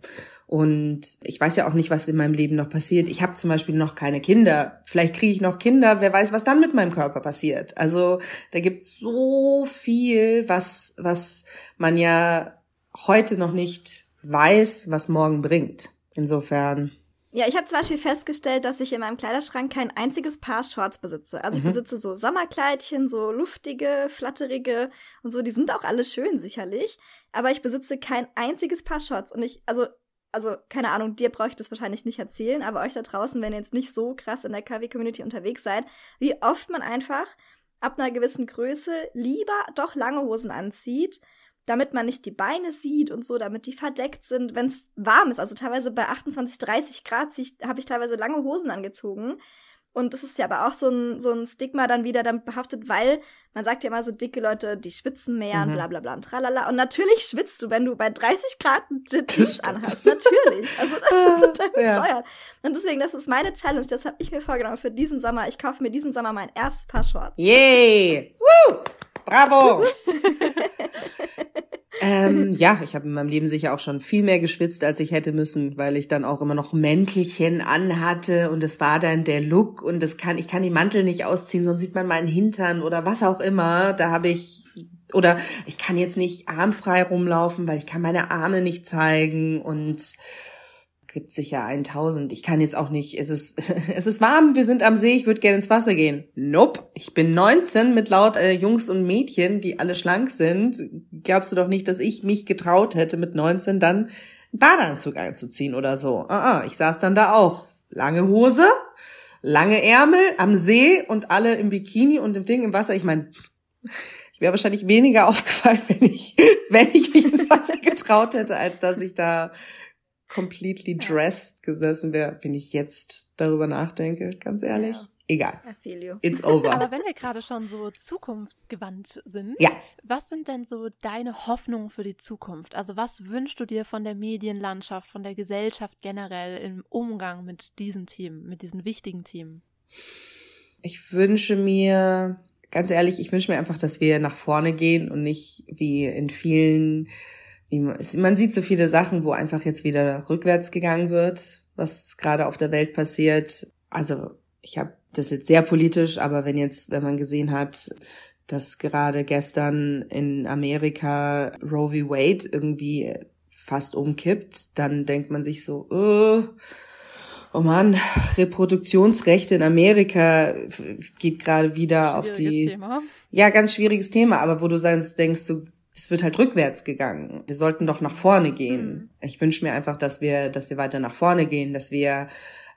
Und ich weiß ja auch nicht, was in meinem Leben noch passiert. Ich habe zum Beispiel noch keine Kinder. Vielleicht kriege ich noch Kinder. Wer weiß, was dann mit meinem Körper passiert. Also da gibt's so viel, was, was man ja heute noch nicht weiß, was morgen bringt. Insofern. Ja, ich habe zum Beispiel festgestellt, dass ich in meinem Kleiderschrank kein einziges Paar Shorts besitze. Also ich Mhm. besitze so Sommerkleidchen, so luftige, flatterige und so. Die sind auch alle schön sicherlich. Aber ich besitze kein einziges Paar Shorts. Und ich, also, also keine Ahnung, dir brauche ich das wahrscheinlich nicht erzählen, aber euch da draußen, wenn ihr jetzt nicht so krass in der Curvy-Community unterwegs seid, wie oft man einfach ab einer gewissen Größe lieber doch lange Hosen anzieht, damit man nicht die Beine sieht und so, damit die verdeckt sind, wenn es warm ist. Also teilweise bei 28, 30 Grad habe ich teilweise lange Hosen angezogen. Und das ist ja aber auch so ein, so ein Stigma dann wieder dann behaftet, weil man sagt ja immer so, dicke Leute, die schwitzen mehr und Mhm. bla bla bla und tralala. Und natürlich schwitzt du, wenn du bei 30 Grad Jeans anhast. Natürlich. Also <laughs> das ist total Ja. bescheuert. Und deswegen, das ist meine Challenge. Das habe ich mir vorgenommen für diesen Sommer. Ich kaufe mir diesen Sommer mein erstes Paar Shorts. Yay! Woo! Bravo! <laughs> ähm, ja, ich habe in meinem Leben sicher auch schon viel mehr geschwitzt, als ich hätte müssen, weil ich dann auch immer noch Mäntelchen anhatte und es war dann der Look und das kann ich kann die Mantel nicht ausziehen, sonst sieht man meinen Hintern oder was auch immer. Da habe ich oder ich kann jetzt nicht armfrei rumlaufen, weil ich kann meine Arme nicht zeigen und gibt sicher 1000. Ich kann jetzt auch nicht, es ist, <laughs> es ist warm, wir sind am See, ich würde gerne ins Wasser gehen. Nope, ich bin 19 mit laut äh, Jungs und Mädchen, die alle schlank sind. Glaubst du doch nicht, dass ich mich getraut hätte, mit 19 dann einen Badeanzug anzuziehen oder so. Ah, ah, ich saß dann da auch. Lange Hose, lange Ärmel am See und alle im Bikini und im Ding im Wasser. Ich meine, ich wäre wahrscheinlich weniger <laughs> aufgefallen, wenn ich, wenn ich mich ins Wasser getraut hätte, als dass ich da completely dressed gesessen wäre, wenn ich jetzt darüber nachdenke, ganz ehrlich. Ja. Egal. It's <laughs> Aber over. wenn wir gerade schon so zukunftsgewandt sind, Ja. was sind denn so deine Hoffnungen für die Zukunft? Also was wünschst du dir von der Medienlandschaft, von der Gesellschaft generell im Umgang mit diesen Themen, mit diesen wichtigen Themen? Ich wünsche mir, ganz ehrlich, ich wünsche mir einfach, dass wir nach vorne gehen und nicht wie in vielen, man, man sieht so viele Sachen, wo einfach jetzt wieder rückwärts gegangen wird, was gerade auf der Welt passiert. Also ich habe das jetzt sehr politisch, aber wenn jetzt, wenn man gesehen hat, dass gerade gestern in Amerika Roe v. Wade irgendwie fast umkippt, dann denkt man sich so, oh, oh Mann, Reproduktionsrechte in Amerika geht gerade wieder auf die. Thema. Ja, ganz schwieriges Thema, aber wo du sonst denkst, du, es wird halt rückwärts gegangen. Wir sollten doch nach vorne gehen. Mhm. Ich wünsche mir einfach, dass wir, dass wir weiter nach vorne gehen, dass wir,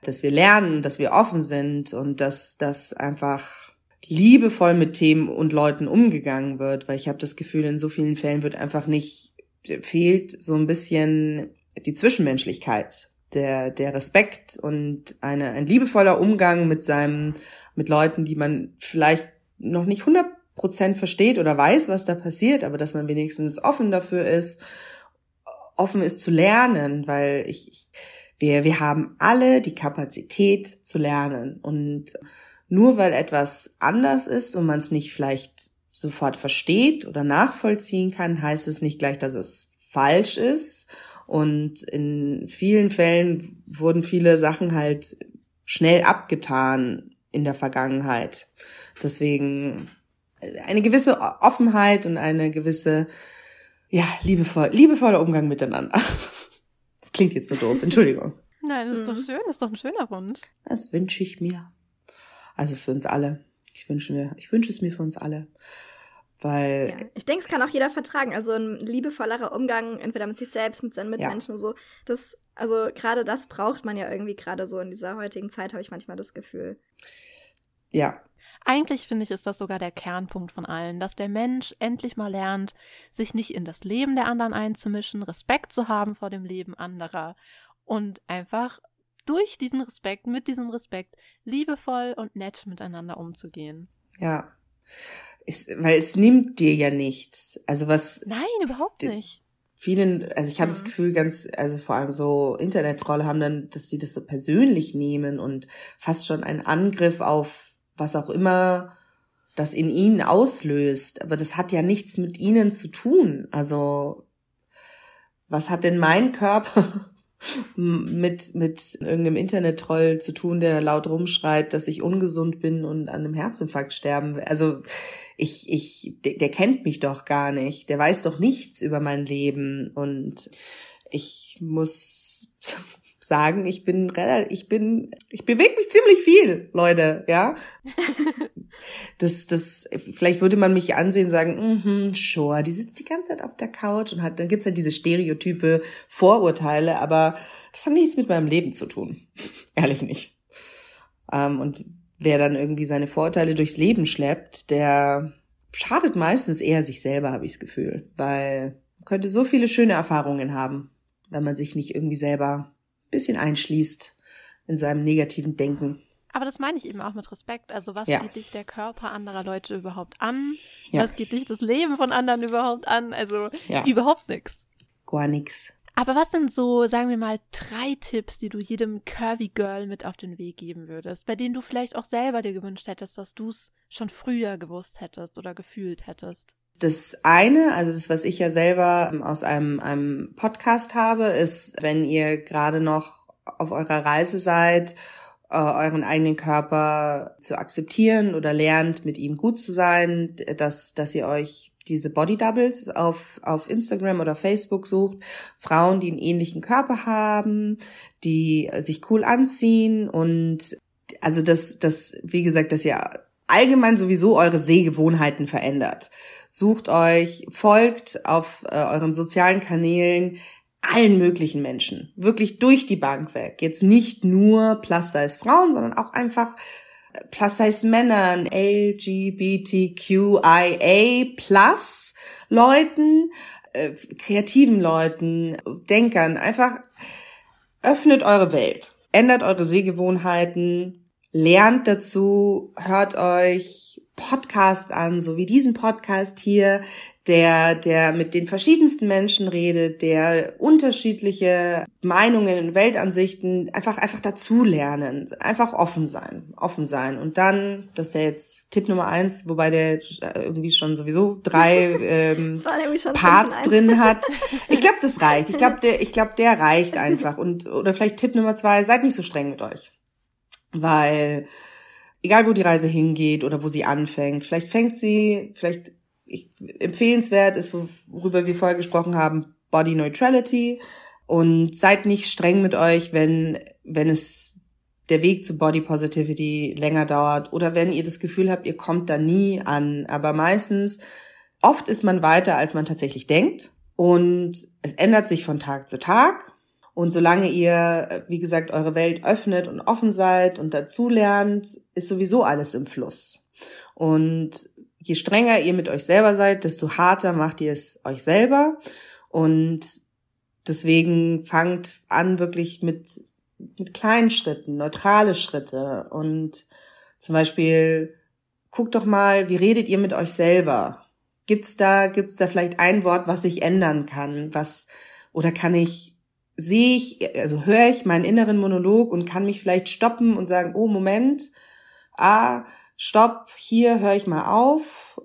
dass wir lernen, dass wir offen sind und dass das einfach liebevoll mit Themen und Leuten umgegangen wird, weil ich habe das Gefühl, in so vielen Fällen wird einfach nicht fehlt so ein bisschen die Zwischenmenschlichkeit, der der Respekt und eine ein liebevoller Umgang mit seinem mit Leuten, die man vielleicht noch nicht 100 Prozent versteht oder weiß, was da passiert, aber dass man wenigstens offen dafür ist, offen ist zu lernen, weil ich, ich wir wir haben alle die Kapazität zu lernen und nur weil etwas anders ist und man es nicht vielleicht sofort versteht oder nachvollziehen kann, heißt es nicht gleich, dass es falsch ist. Und in vielen Fällen wurden viele Sachen halt schnell abgetan in der Vergangenheit. Deswegen eine gewisse Offenheit und eine gewisse, ja, liebevoll, liebevoller Umgang miteinander. <laughs> Das klingt jetzt so doof, Entschuldigung. Nein, das ist doch mhm. schön, das ist doch ein schöner Wunsch. Das wünsche ich mir. Also für uns alle. Ich wünsche mir, ich wünsche es mir für uns alle. Weil. Ja. Ich denke, es kann auch jeder vertragen. Also ein liebevollerer Umgang, entweder mit sich selbst, mit seinen Mitmenschen ja. und so. Das, also gerade das braucht man ja irgendwie gerade so in dieser heutigen Zeit, habe ich manchmal das Gefühl. Ja. Eigentlich finde ich, ist das sogar der Kernpunkt von allen, dass der Mensch endlich mal lernt, sich nicht in das Leben der anderen einzumischen, Respekt zu haben vor dem Leben anderer und einfach durch diesen Respekt, mit diesem Respekt, liebevoll und nett miteinander umzugehen. Ja. Es, weil es nimmt dir ja nichts. Also was. Nein, überhaupt nicht. Vielen, also ich habe mhm. das Gefühl, ganz, also vor allem so Internetrolle haben dann, dass sie das so persönlich nehmen und fast schon einen Angriff auf was auch immer das in ihnen auslöst. Aber das hat ja nichts mit ihnen zu tun. Also was hat denn mein Körper <laughs> mit, mit irgendeinem Internet-Troll zu tun, der laut rumschreit, dass ich ungesund bin und an einem Herzinfarkt sterben will. Also ich, ich, der, der kennt mich doch gar nicht. Der weiß doch nichts über mein Leben und ich muss sagen, ich bin ich bin, ich bewege mich ziemlich viel, Leute, ja. <laughs> das, das, vielleicht würde man mich ansehen und sagen, mhm, sure, die sitzt die ganze Zeit auf der Couch und hat, dann gibt's halt diese Stereotype Vorurteile, aber das hat nichts mit meinem Leben zu tun. <laughs> Ehrlich nicht. Ähm, und wer dann irgendwie seine Vorurteile durchs Leben schleppt, der schadet meistens eher sich selber, habe ich das Gefühl, weil man könnte so viele schöne Erfahrungen haben, wenn man sich nicht irgendwie selber bisschen einschließt in seinem negativen Denken. Aber das meine ich eben auch mit Respekt. Also was ja. geht dich der Körper anderer Leute überhaupt an? Ja. Was geht dich das Leben von anderen überhaupt an? Also ja. überhaupt nichts. Gar nichts. Aber was sind so, sagen wir mal, drei Tipps, die du jedem Curvy Girl mit auf den Weg geben würdest, bei denen du vielleicht auch selber dir gewünscht hättest, dass du es schon früher gewusst hättest oder gefühlt hättest? Das eine, also das, was ich ja selber aus einem, einem Podcast habe, ist, wenn ihr gerade noch auf eurer Reise seid, äh, euren eigenen Körper zu akzeptieren oder lernt, mit ihm gut zu sein, dass, dass ihr euch diese Body Doubles auf, auf Instagram oder Facebook sucht. Frauen, die einen ähnlichen Körper haben, die sich cool anziehen und also das, das, wie gesagt, dass ihr allgemein sowieso eure Sehgewohnheiten verändert. Sucht euch, folgt auf äh, euren sozialen Kanälen allen möglichen Menschen. Wirklich durch die Bank weg. Jetzt nicht nur Plus-Size Frauen, sondern auch einfach äh, Plus-Size Männern, LGBTQIA Plus Leuten, äh, kreativen Leuten, Denkern. Einfach öffnet eure Welt. Ändert eure Sehgewohnheiten, lernt dazu, hört euch Podcast an, so wie diesen Podcast hier, der, der mit den verschiedensten Menschen redet, der unterschiedliche Meinungen und Weltansichten einfach, einfach dazulernen, einfach offen sein, offen sein. Und dann, das wäre jetzt Tipp Nummer eins, wobei der irgendwie schon sowieso drei ähm, <laughs> Parts drin hat. <laughs> Ich glaube, das reicht. Ich glaube, der, ich glaube, der reicht einfach. Und oder vielleicht Tipp Nummer zwei: Seid nicht so streng mit euch, weil egal wo die Reise hingeht oder wo sie anfängt, vielleicht fängt sie, vielleicht ich, empfehlenswert ist, worüber wir vorher gesprochen haben, Body Neutrality und seid nicht streng mit euch, wenn, wenn es der Weg zu Body Positivity länger dauert oder wenn ihr das Gefühl habt, ihr kommt da nie an. Aber meistens, oft ist man weiter, als man tatsächlich denkt und es ändert sich von Tag zu Tag. Und solange ihr, wie gesagt, eure Welt öffnet und offen seid und dazulernt, ist sowieso alles im Fluss. Und je strenger ihr mit euch selber seid, desto harter macht ihr es euch selber. Und deswegen fangt an wirklich mit, mit kleinen Schritten, neutrale Schritte. Und zum Beispiel guckt doch mal, wie redet ihr mit euch selber? Gibt's da, gibt's da vielleicht ein Wort, was ich ändern kann? Was, oder kann ich sehe ich, also höre ich meinen inneren Monolog und kann mich vielleicht stoppen und sagen, oh Moment, ah, stopp, hier höre ich mal auf.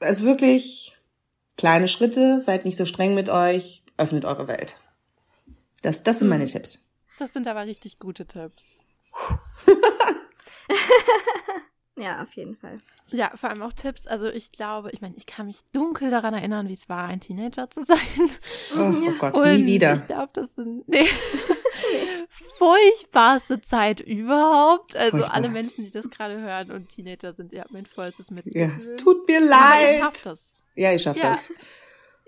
Also wirklich kleine Schritte, seid nicht so streng mit euch, öffnet eure Welt. Das, das sind meine hm. Tipps. Das sind aber richtig gute Tipps. <laughs> Ja, auf jeden Fall. Ja, vor allem auch Tipps. Also ich glaube, ich meine, ich kann mich dunkel daran erinnern, wie es war, ein Teenager zu sein. <laughs> Oh, oh Gott, Und nie wieder. Ich glaube, das sind <laughs> nee, furchtbarste Zeit überhaupt. Also Furchtbar. alle Menschen, die das gerade hören und Teenager sind, ihr habt mein vollstes Mitgefühl. Ja, es tut mir leid. Aber ihr schafft das. Ja, ihr schafft ja. das.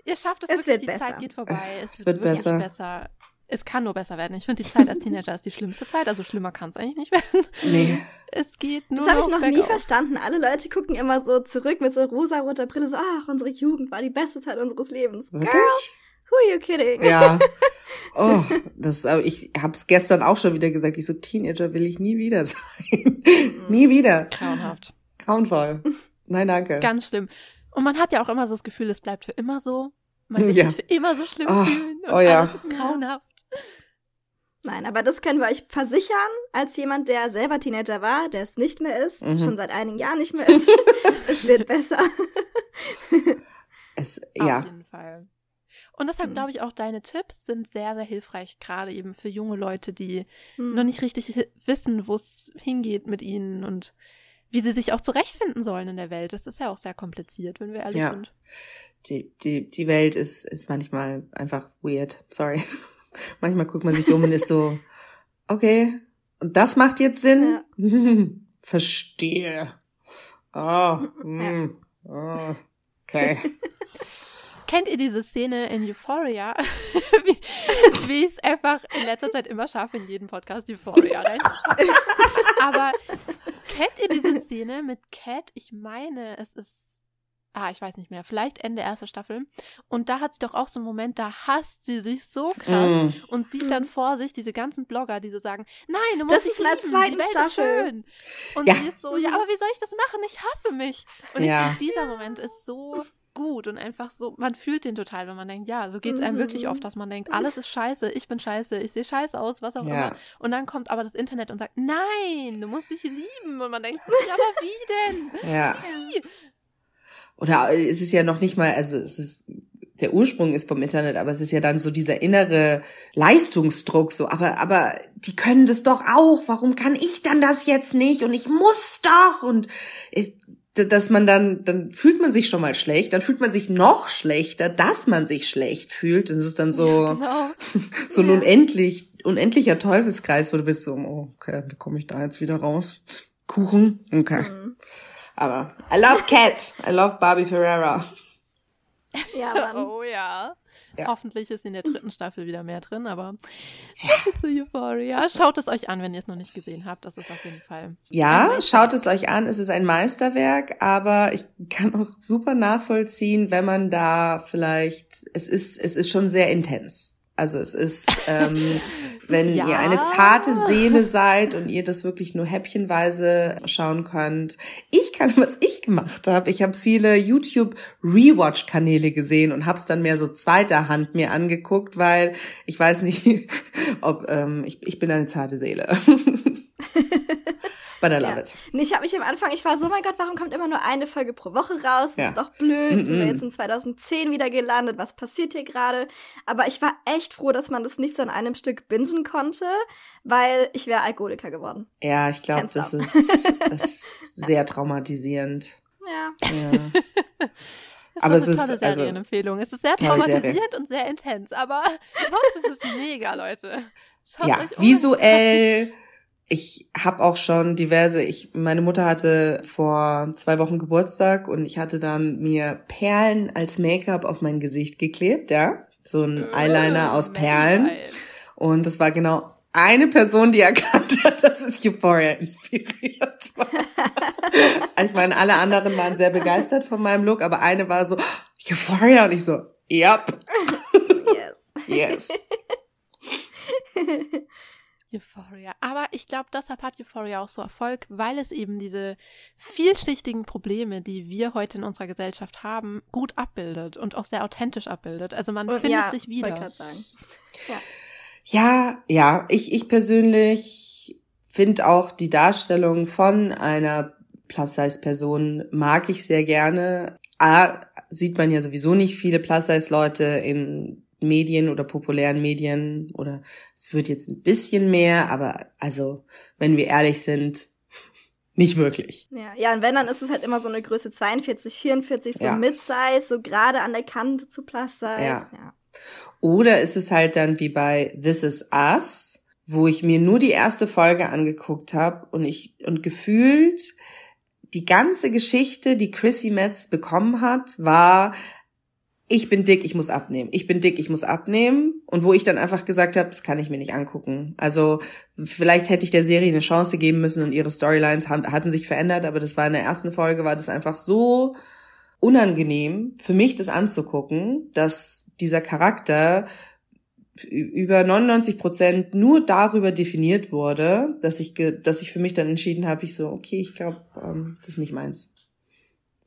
Ihr schafft es, es wirklich, wird die besser. Zeit geht vorbei. Es, es wird, wird besser. besser es kann nur besser werden. Ich finde, die Zeit als Teenager ist die schlimmste Zeit. Also schlimmer kann es eigentlich nicht werden. Nee. Es geht nur Das habe ich noch bergauf. nie verstanden. Alle Leute gucken immer so zurück mit so rosa-roter Brille, so, ach, unsere Jugend war die beste Zeit unseres Lebens. Wirklich? Girl, who are you kidding? Ja. <laughs> Oh, das, aber ich habe es gestern auch schon wieder gesagt. Ich so, Teenager will ich nie wieder sein. <laughs> nie wieder. Grauenhaft. Grauenvoll. Nein, danke. Ganz schlimm. Und man hat ja auch immer so das Gefühl, es bleibt für immer so. Man <laughs> wird Ja. sich für immer so schlimm Oh, fühlen. Und oh ja. alles ist grauenhaft. Nein, aber das können wir euch versichern, als jemand, der selber Teenager war, der es nicht mehr ist, Mhm. schon seit einigen Jahren nicht mehr ist. <laughs> es wird besser. Es, ja. Auf jeden Fall. Und deshalb Mhm. glaube ich auch, deine Tipps sind sehr, sehr hilfreich, gerade eben für junge Leute, die Hm. noch nicht richtig hi- wissen, wo es hingeht mit ihnen und wie sie sich auch zurechtfinden sollen in der Welt. Das ist ja auch sehr kompliziert, wenn wir ehrlich Ja. sind. Die, die, die Welt ist, ist manchmal einfach weird. Sorry. Manchmal guckt man sich um und ist so, okay, und das macht jetzt Sinn? <laughs> Verstehe. Oh, mm, oh, okay. <laughs> Kennt ihr diese Szene in Euphoria? <laughs> wie, wie ich es einfach in letzter Zeit immer schaffe, in jeden Podcast Euphoria rein. Aber kennt ihr diese Szene mit Cat? Ich meine, es ist. Ah, ich weiß nicht mehr. Vielleicht Ende erster Staffel. Und da hat sie doch auch so einen Moment, da hasst sie sich so krass Mm. und sieht dann vor sich diese ganzen Blogger, die so sagen, nein, du Das musst dich ist in der lieben, zweiten die Welt Staffel. Ist schön. Und Ja. sie ist so, ja, aber wie soll ich das machen? Ich hasse mich. Und Ja. ich finde, dieser Moment ist so gut und einfach so, man fühlt den total, wenn man denkt, ja, so geht es einem Mhm. wirklich oft, dass man denkt, alles ist scheiße, ich bin scheiße, ich sehe scheiße aus, was auch Ja. immer. Und dann kommt aber das Internet und sagt, nein, du musst dich lieben. Und man denkt, ja, aber wie denn? Ja. Wie? Oder es ist ja noch nicht mal, also es ist, der Ursprung ist vom Internet, aber es ist ja dann so dieser innere Leistungsdruck, so, aber, aber die können das doch auch, warum kann ich dann das jetzt nicht? Und ich muss doch und äh, dass man dann, dann fühlt man sich schon mal schlecht, dann fühlt man sich noch schlechter, dass man sich schlecht fühlt. Und es ist dann so, Genau. <laughs> so ein Ja. unendlich, unendlicher Teufelskreis, wo du bist so, oh, okay, wie komme ich da jetzt wieder raus? Kuchen? Okay. Mhm. Aber I love Cat. I love Barbie Ferreira. Ja, <laughs> Mann. Oh ja. Ja. Hoffentlich ist in der dritten Staffel wieder mehr drin, aber zu Euphoria. Schaut es euch an, wenn ihr es noch nicht gesehen habt. Das ist auf jeden Fall. Ja, schaut es euch an. Es ist ein Meisterwerk, aber ich kann auch super nachvollziehen, wenn man da vielleicht, es ist, es ist schon sehr intens. Also es ist, ähm, <laughs> wenn Ja. ihr eine zarte Seele seid und ihr das wirklich nur häppchenweise schauen könnt. Ich kann, <laughs> was ich gemacht habe, ich habe viele YouTube Rewatch-Kanäle gesehen und habe es dann mehr so zweiter Hand mir angeguckt, weil ich weiß nicht, <laughs> ob ähm, ich, ich bin eine zarte Seele. But I love ja. it. Nee, ich habe mich am Anfang, ich war so, mein Gott, warum kommt immer nur eine Folge pro Woche raus? Das Ja. ist doch blöd. Mm-mm. Sind wir jetzt in 2010 wieder gelandet? Was passiert hier gerade? Aber ich war echt froh, dass man das nicht so an einem Stück bingen konnte, weil ich wäre Alkoholiker geworden. Ja, ich glaube, das ist, das <laughs> ist sehr traumatisierend. Ja. Ja. <laughs> Ist Aber es eine ist, tolle also, Serienempfehlung. es ist sehr tolle Serie. traumatisierend und sehr intens, aber <laughs> sonst ist es mega, Leute. Schaut ja, visuell. Ich habe auch schon diverse. Ich, meine Mutter hatte vor zwei Wochen Geburtstag und ich hatte dann mir Perlen als Make-up auf mein Gesicht geklebt, ja, so ein an. Eyeliner aus Oh, Perlen. Geil. Und das war genau eine Person, die erkannt <laughs> hat, dass es Euphoria inspiriert war. <laughs> ich meine, alle anderen waren sehr begeistert von meinem Look, aber eine war so, Euphoria, und ich so, yep, <laughs> Yes. yes. Euphoria. Aber ich glaube, deshalb hat Euphoria auch so Erfolg, weil es eben diese vielschichtigen Probleme, die wir heute in unserer Gesellschaft haben, gut abbildet und auch sehr authentisch abbildet. Also man Und findet ja, sich wieder. sagen. Ja, ja, ich, ich persönlich finde auch die Darstellung von einer Plus-Size-Person mag ich sehr gerne. A, sieht man ja sowieso nicht viele Plus-Size-Leute in Medien oder populären Medien oder es wird jetzt ein bisschen mehr, aber also, wenn wir ehrlich sind, <laughs> nicht wirklich. Ja, ja, und wenn, dann ist es halt immer so eine Größe 42, 44, so Ja. Mid-Size, so gerade an der Kante zu Plus-Size. Ja. ja. Oder ist es halt dann wie bei This Is Us, wo ich mir nur die erste Folge angeguckt habe und ich und gefühlt die ganze Geschichte, die Chrissy Metz bekommen hat, war ich bin dick, ich muss abnehmen. Ich bin dick, ich muss abnehmen. Und wo ich dann einfach gesagt habe, das kann ich mir nicht angucken. Also vielleicht hätte ich der Serie eine Chance geben müssen und ihre Storylines haben, hatten sich verändert, aber das war in der ersten Folge, war das einfach so unangenehm für mich, das anzugucken, dass dieser Charakter über 99 Prozent nur darüber definiert wurde, dass ich, dass ich für mich dann entschieden habe, ich so, okay, ich glaube, ähm, das ist nicht meins.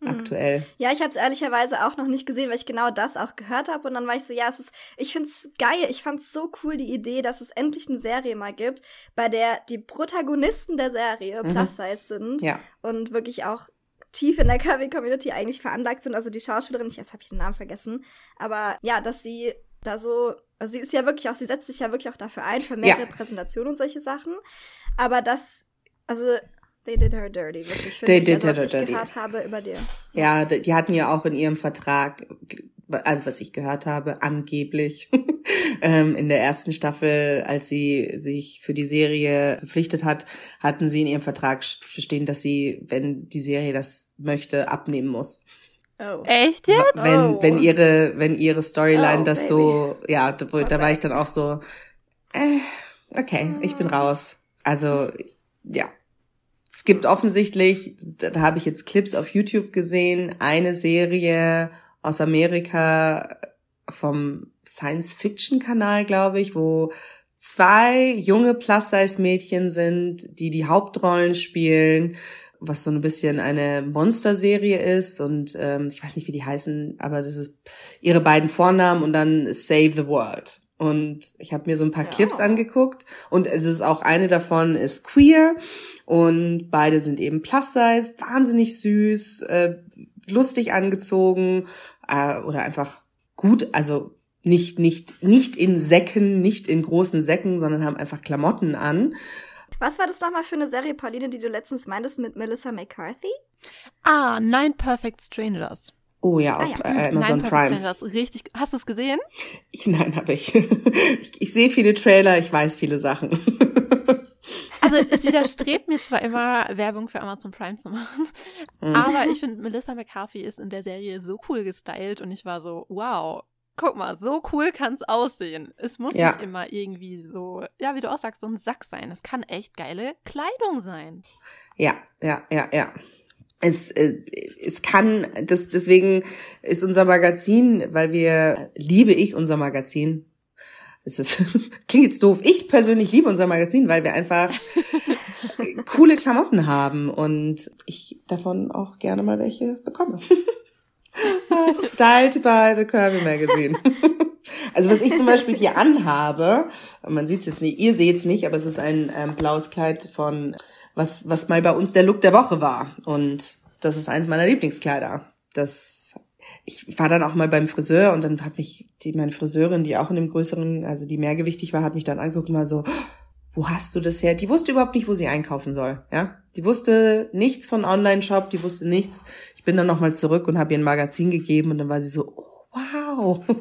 Mhm. Aktuell. Ja, ich habe es ehrlicherweise auch noch nicht gesehen, weil ich genau das auch gehört habe. Und dann war ich so, ja, es ist, ich find's geil. Ich fand's so cool, die Idee, dass es endlich eine Serie mal gibt, bei der die Protagonisten der Serie Mhm. Plus-Size sind Ja. und wirklich auch tief in der <laughs> Curvy-Community eigentlich veranlagt sind. Also die Schauspielerin, ich, jetzt habe ich den Namen vergessen, aber ja, dass sie da so, also sie ist ja wirklich auch, sie setzt sich ja wirklich auch dafür ein, für mehr Ja. Repräsentation und solche Sachen. Aber das, also, they did her dirty, wirklich. They did also, her was ich dirty. gehört habe über dir. Ja, die hatten ja auch in ihrem Vertrag, also was ich gehört habe, angeblich <laughs> ähm, in der ersten Staffel, als sie sich für die Serie verpflichtet hat, hatten sie in ihrem Vertrag stehen, dass sie, wenn die Serie das möchte, abnehmen muss. Oh. Echt jetzt? Wenn, Oh. wenn ihre, wenn ihre Storyline Oh, das so, ja, da, da war ich dann auch so, äh, okay, ich bin raus. Also, ja. Es gibt offensichtlich, da habe ich jetzt Clips auf YouTube gesehen, eine Serie aus Amerika vom Science-Fiction-Kanal, glaube ich, wo zwei junge Plus-Size-Mädchen sind, die die Hauptrollen spielen, was so ein bisschen eine Monsterserie ist und ähm, ich weiß nicht, wie die heißen, aber das ist ihre beiden Vornamen und dann Save the World. Und ich habe mir so ein paar Ja. Clips angeguckt und es ist auch eine davon ist queer und beide sind eben plus size, wahnsinnig süß, äh, lustig angezogen äh, oder einfach gut, also nicht nicht nicht in Säcken, nicht in großen Säcken, sondern haben einfach Klamotten an. Was war das nochmal für eine Serie, Pauline, die du letztens meintest mit Melissa McCarthy? Ah, Nine Perfect Strangers. Oh ja, Ah auf ja. äh, Amazon Perfect Prime. Strangers. Richtig. Hast du es gesehen? Ich, nein, habe ich. <laughs> ich. Ich sehe viele Trailer, ich weiß viele Sachen. <laughs> Also es widerstrebt mir zwar immer, Werbung für Amazon Prime zu machen, Mhm. aber ich finde, Melissa McCarthy ist in der Serie so cool gestylt und ich war so, wow, guck mal, so cool kann's aussehen. Es muss Ja. nicht immer irgendwie so, ja, wie du auch sagst, so ein Sack sein. Es kann echt geile Kleidung sein. Ja, ja, ja, ja. Es, äh, es kann, das, deswegen ist unser Magazin, weil wir, liebe ich unser Magazin. Es ist, <laughs> klingt jetzt doof. Ich persönlich liebe unser Magazin, weil wir einfach <laughs> coole Klamotten haben und ich davon auch gerne mal welche bekomme. <laughs> Styled by the Curvy Magazine. Also was ich zum Beispiel hier anhabe, man sieht es jetzt nicht, ihr seht es nicht, aber es ist ein ähm, blaues Kleid von was, was mal bei uns der Look der Woche war. Und das ist eins meiner Lieblingskleider. Das ich war dann auch mal beim Friseur und dann hat mich die, meine Friseurin, die auch in dem größeren, also die mehrgewichtig war, hat mich dann angeguckt und mal so, wo hast du das her? Die wusste überhaupt nicht, wo sie einkaufen soll, ja. Die wusste nichts von Online-Shop, die wusste nichts. Ich bin dann nochmal zurück und habe ihr ein Magazin gegeben und dann war sie so, oh, wow. <laughs>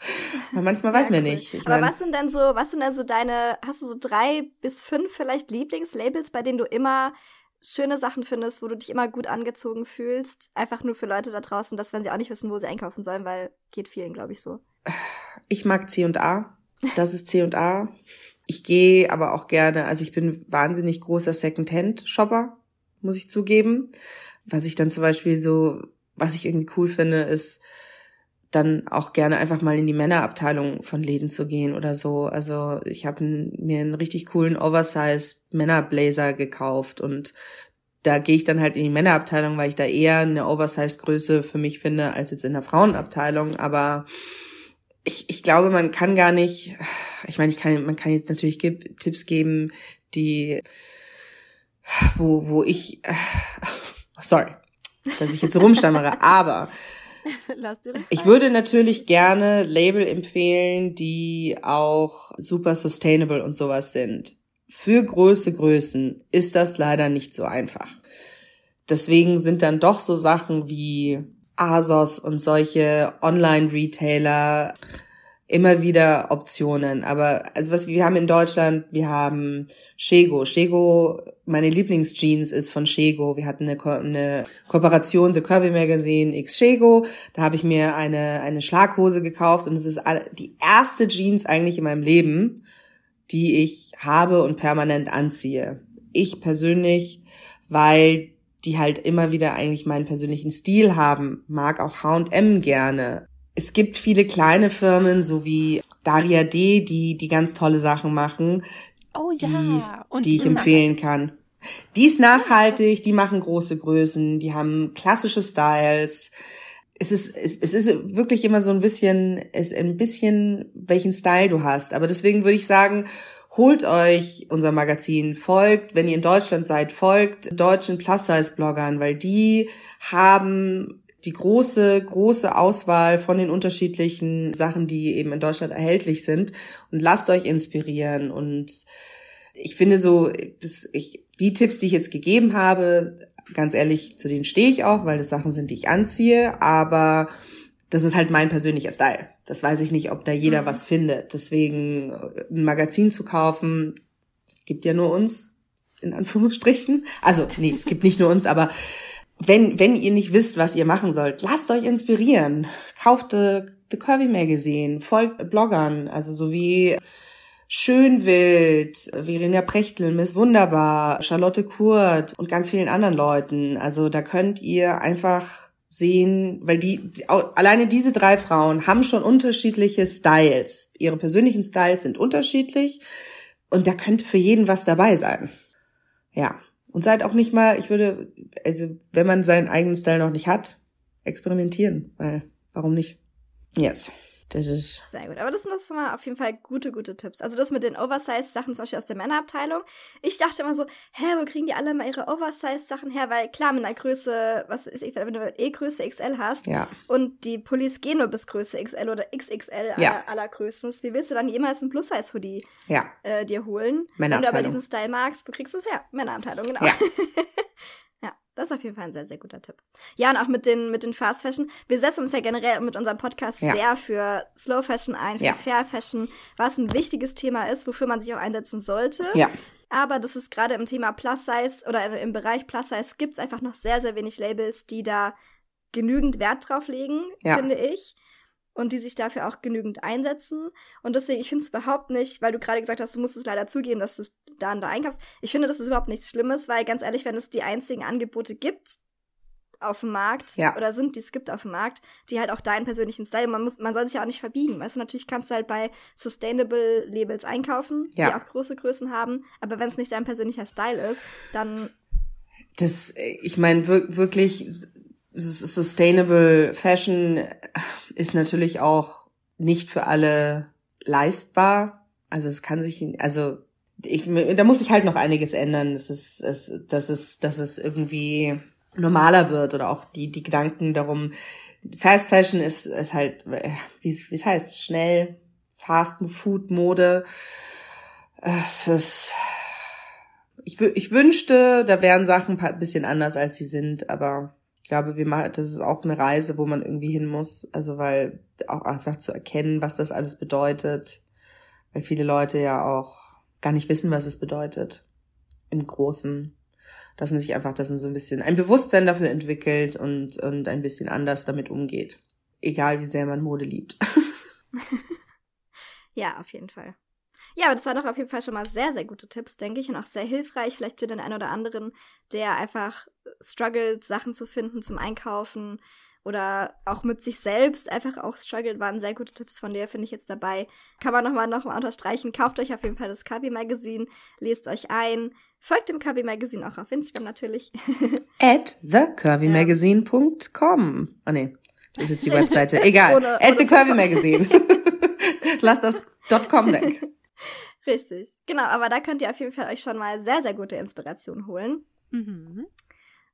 <laughs> Aber manchmal weiß ja, man cool. nicht. Ich Aber mein, was sind denn so, was sind denn so deine, hast du so drei bis fünf vielleicht Lieblingslabels, bei denen du immer schöne Sachen findest, wo du dich immer gut angezogen fühlst. Einfach nur für Leute da draußen, dass wenn sie auch nicht wissen, wo sie einkaufen sollen, weil geht vielen, glaube ich, so. Ich mag C&A. Das ist C&A. Ich gehe aber auch gerne, also ich bin wahnsinnig großer Second-Hand-Shopper, muss ich zugeben. Was ich dann zum Beispiel so, was ich irgendwie cool finde, ist, dann auch gerne einfach mal in die Männerabteilung von Läden zu gehen oder so. Also ich habe mir einen richtig coolen Oversized Männerblazer gekauft und da gehe ich dann halt in die Männerabteilung, weil ich da eher eine Oversized Größe für mich finde als jetzt in der Frauenabteilung. Aber ich, ich glaube, man kann gar nicht, ich meine, ich kann, man kann jetzt natürlich Tipps geben, die, wo, wo ich, <laughs> sorry, dass ich jetzt so rumstammere, aber <laughs> ich würde natürlich gerne Label empfehlen, die auch super sustainable und sowas sind. Für große Größen ist das leider nicht so einfach. Deswegen sind dann doch so Sachen wie ASOS und solche Online-Retailer immer wieder Optionen. Aber also was wir haben in Deutschland, wir haben Shego. Shego, meine Lieblingsjeans ist von Shego. Wir hatten eine, Ko eine Kooperation, The Curvy Magazine X Shego. Da habe ich mir eine eine Schlaghose gekauft und es ist die erste Jeans eigentlich in meinem Leben, die ich habe und permanent anziehe. Ich persönlich, weil die halt immer wieder eigentlich meinen persönlichen Stil haben, mag auch H&M gerne es gibt viele kleine Firmen, so wie Daria D, die, die ganz tolle Sachen machen. Oh ja. Die, Und die ich empfehlen kann. Die ist nachhaltig, die machen große Größen, die haben klassische Styles. Es ist, es, es ist wirklich immer so ein bisschen, es ein bisschen, welchen Style du hast. Aber deswegen würde ich sagen, holt euch unser Magazin, folgt, wenn ihr in Deutschland seid, folgt deutschen Plus-Size-Bloggern, weil die haben die große, große Auswahl von den unterschiedlichen Sachen, die eben in Deutschland erhältlich sind und lasst euch inspirieren und ich finde so, das, ich, die Tipps, die ich jetzt gegeben habe, ganz ehrlich, zu denen stehe ich auch, weil das Sachen sind, die ich anziehe, aber das ist halt mein persönlicher Style. Das weiß ich nicht, ob da jeder mhm. was findet. Deswegen ein Magazin zu kaufen, gibt ja nur uns, in Anführungsstrichen. Also, nee, es gibt nicht nur uns, aber wenn, wenn ihr nicht wisst, was ihr machen sollt, lasst euch inspirieren. Kauft The, The Curvy Magazine, folgt Bloggern, also so wie Schönwild, Verena Prechtl, Miss Wunderbar, Charlotte Kurt und ganz vielen anderen Leuten. Also da könnt ihr einfach sehen, weil die, die alleine diese drei Frauen haben schon unterschiedliche Styles. Ihre persönlichen Styles sind unterschiedlich und da könnte für jeden was dabei sein. Ja. Und seid auch nicht mal, ich würde, also wenn man seinen eigenen Style noch nicht hat, experimentieren, weil warum nicht? Yes. Das ist. Sehr gut. Aber das sind das mal auf jeden Fall gute, gute Tipps. Also das mit den Oversize-Sachen zum Beispiel aus der Männerabteilung. Ich dachte immer so, hä, wo kriegen die alle mal ihre Oversize-Sachen her? Weil klar, mit einer Größe, was ist, wenn du eh Größe XL hast ja. und die Pullis gehen nur bis Größe XL oder XXL ja. aller, allergrößtens, wie willst du dann jemals ein Plus-Size-Hoodie ja. äh, dir holen? Wenn du aber diesen Style magst, wo kriegst du es her? Männerabteilung, genau. Ja. <laughs> Das ist auf jeden Fall ein sehr, sehr guter Tipp. Ja, und auch mit den, mit den Fast Fashion. Wir setzen uns ja generell mit unserem Podcast ja. sehr für Slow Fashion ein, für ja. Fair Fashion, was ein wichtiges Thema ist, wofür man sich auch einsetzen sollte. Ja. Aber das ist gerade im Thema Plus Size oder im Bereich Plus Size gibt es einfach noch sehr, sehr wenig Labels, die da genügend Wert drauf legen, ja. finde ich und die sich dafür auch genügend einsetzen. Und deswegen, ich finde es überhaupt nicht, weil du gerade gesagt hast, du musst es leider zugeben, dass du da und da einkaufst. Ich finde, das ist überhaupt nichts Schlimmes, weil ganz ehrlich, wenn es die einzigen Angebote gibt auf dem Markt ja. oder sind, die es gibt auf dem Markt, die halt auch deinen persönlichen Style, man muss, man soll sich ja auch nicht verbiegen. Weißt du, natürlich kannst du halt bei Sustainable Labels einkaufen, ja. die auch große Größen haben, aber wenn es nicht dein persönlicher Style ist, dann das, ich meine, wirklich Sustainable Fashion ist natürlich auch nicht für alle leistbar. Also es kann sich, also ich, da muss sich halt noch einiges ändern, dass es, es, dass es, dass es irgendwie normaler wird oder auch die, die Gedanken darum. Fast Fashion ist, ist halt, wie, wie es heißt, schnell, Fast Food Mode. Es ist, ich, ich wünschte, da wären Sachen ein bisschen anders, als sie sind, aber ich glaube, wir machen, das ist auch eine Reise, wo man irgendwie hin muss. Also, weil auch einfach zu erkennen, was das alles bedeutet, weil viele Leute ja auch gar nicht wissen, was es bedeutet im Großen, dass man sich einfach das so ein bisschen ein Bewusstsein dafür entwickelt und und ein bisschen anders damit umgeht, egal wie sehr man Mode liebt. <laughs> <laughs> ja, auf jeden Fall. Ja, aber das waren doch auf jeden Fall schon mal sehr, sehr gute Tipps, denke ich, und auch sehr hilfreich, vielleicht für den einen oder anderen, der einfach struggelt, Sachen zu finden zum Einkaufen oder auch mit sich selbst einfach auch struggelt, waren sehr gute Tipps von dir, finde ich jetzt dabei. Kann man nochmal noch mal unterstreichen. Kauft euch auf jeden Fall das Kabi Magazine, lest euch ein, folgt dem Kabi Magazine auch auf Instagram natürlich. <laughs> At thecurvymagazine.com. Oh nee, das ist jetzt die <laughs> Webseite. Egal. ohne, At ohne the Curvy Magazine. <laughs> Lass das .com weg. Richtig. Genau, aber da könnt ihr auf jeden Fall euch schon mal sehr, sehr gute Inspiration holen. Mhm.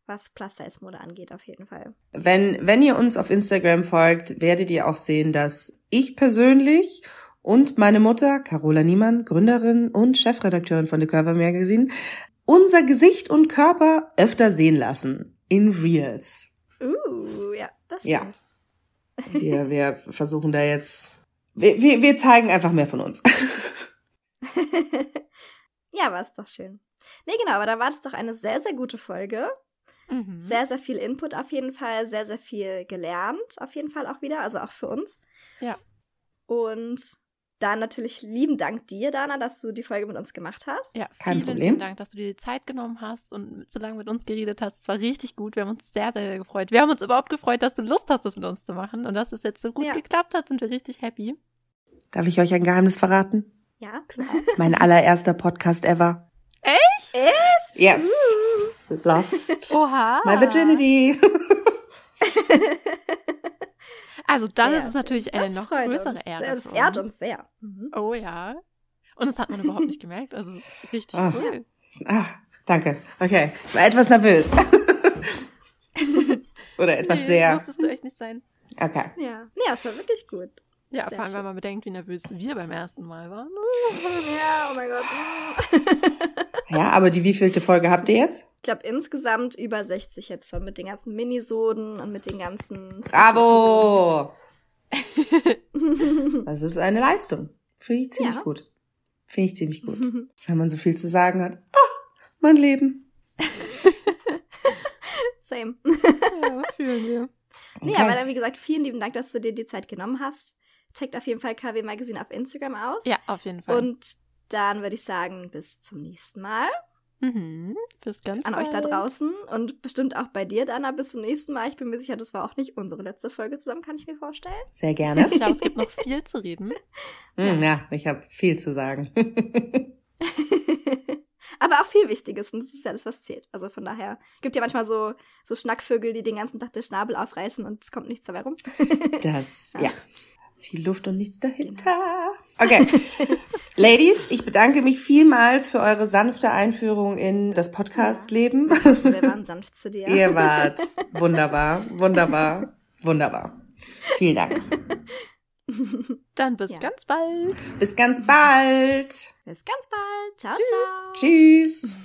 Was Plus-Size-Mode angeht, auf jeden Fall. Wenn, wenn ihr uns auf Instagram folgt, werdet ihr auch sehen, dass ich persönlich und meine Mutter, Carola Niemann, Gründerin und Chefredakteurin von The Curve Magazine, unser Gesicht und Körper öfter sehen lassen. In Reels. Uh, ja, das stimmt. Ja. Wir, wir versuchen da jetzt, wir, wir, wir zeigen einfach mehr von uns. <laughs> <laughs> ja, war es doch schön. Nee, genau, aber da war es doch eine sehr, sehr gute Folge. Mhm. Sehr, sehr viel Input auf jeden Fall, sehr, sehr viel gelernt auf jeden Fall auch wieder, also auch für uns. Ja. Und dann natürlich lieben Dank dir, Dana, dass du die Folge mit uns gemacht hast. Ja, Kein vielen, Problem. vielen Dank, dass du dir die Zeit genommen hast und so lange mit uns geredet hast. Es war richtig gut. Wir haben uns sehr, sehr gefreut. Wir haben uns überhaupt gefreut, dass du Lust hast, das mit uns zu machen. Und dass es jetzt so gut ja. geklappt hat, sind wir richtig happy. Darf ich euch ein Geheimnis verraten? Ja, klar. Mein allererster Podcast ever. Echt? Echt? Yes. Uh. Lost. Oha. My virginity. <laughs> also dann sehr ist es natürlich eine noch größere uns. Ehre. Das ehrt uns sehr. Mhm. Oh ja. Und das hat man überhaupt nicht gemerkt. Also richtig oh. cool. Ach, danke. Okay. War etwas nervös. <laughs> Oder etwas nee, sehr. Musstest du echt nicht sein. Okay. Ja. Ja, es war wirklich gut. Ja, Sehr vor allem, schön. wenn man bedenkt, wie nervös wir beim ersten Mal waren. <laughs> Ja, oh mein Gott. <laughs> ja, aber die wievielte Folge habt ihr jetzt? Ich glaube insgesamt über 60 jetzt schon mit den ganzen Minisoden und mit den ganzen. Bravo! das ist eine Leistung. Finde ich ziemlich ja. gut. Finde ich ziemlich gut. <laughs> wenn man so viel zu sagen hat. Oh, mein Leben. Same. ja, fühlen wir. Okay. Nee, aber dann, wie gesagt, vielen lieben Dank, dass du dir die Zeit genommen hast. Checkt auf jeden Fall KW Magazine auf Instagram aus. Ja, auf jeden Fall. Und dann würde ich sagen, bis zum nächsten Mal. Mhm, bis ganz An bald. euch da draußen und bestimmt auch bei dir, Dana, bis zum nächsten Mal. Ich bin mir sicher, das war auch nicht unsere letzte Folge zusammen, kann ich mir vorstellen. Sehr gerne. Ich glaube, es gibt noch viel zu reden. Mm, <laughs> ja, ich habe viel zu sagen. <laughs> Aber auch viel Wichtiges und das ist ja alles, was zählt. Also von daher gibt ja manchmal so, so Schnackvögel, die den ganzen Tag den Schnabel aufreißen und es kommt nichts dabei rum. das, <laughs> ja. Viel Luft und nichts dahinter. Okay. <laughs> Ladies, ich bedanke mich vielmals für eure sanfte Einführung in das Podcast-Leben. Ja, wir waren sanft zu dir. <laughs> Ihr wart wunderbar, wunderbar, wunderbar. Vielen Dank. <laughs> Dann bis ja. ganz bald. Bis ganz bald. Bis ganz bald. Ciao, Tschüss. ciao. Tschüss.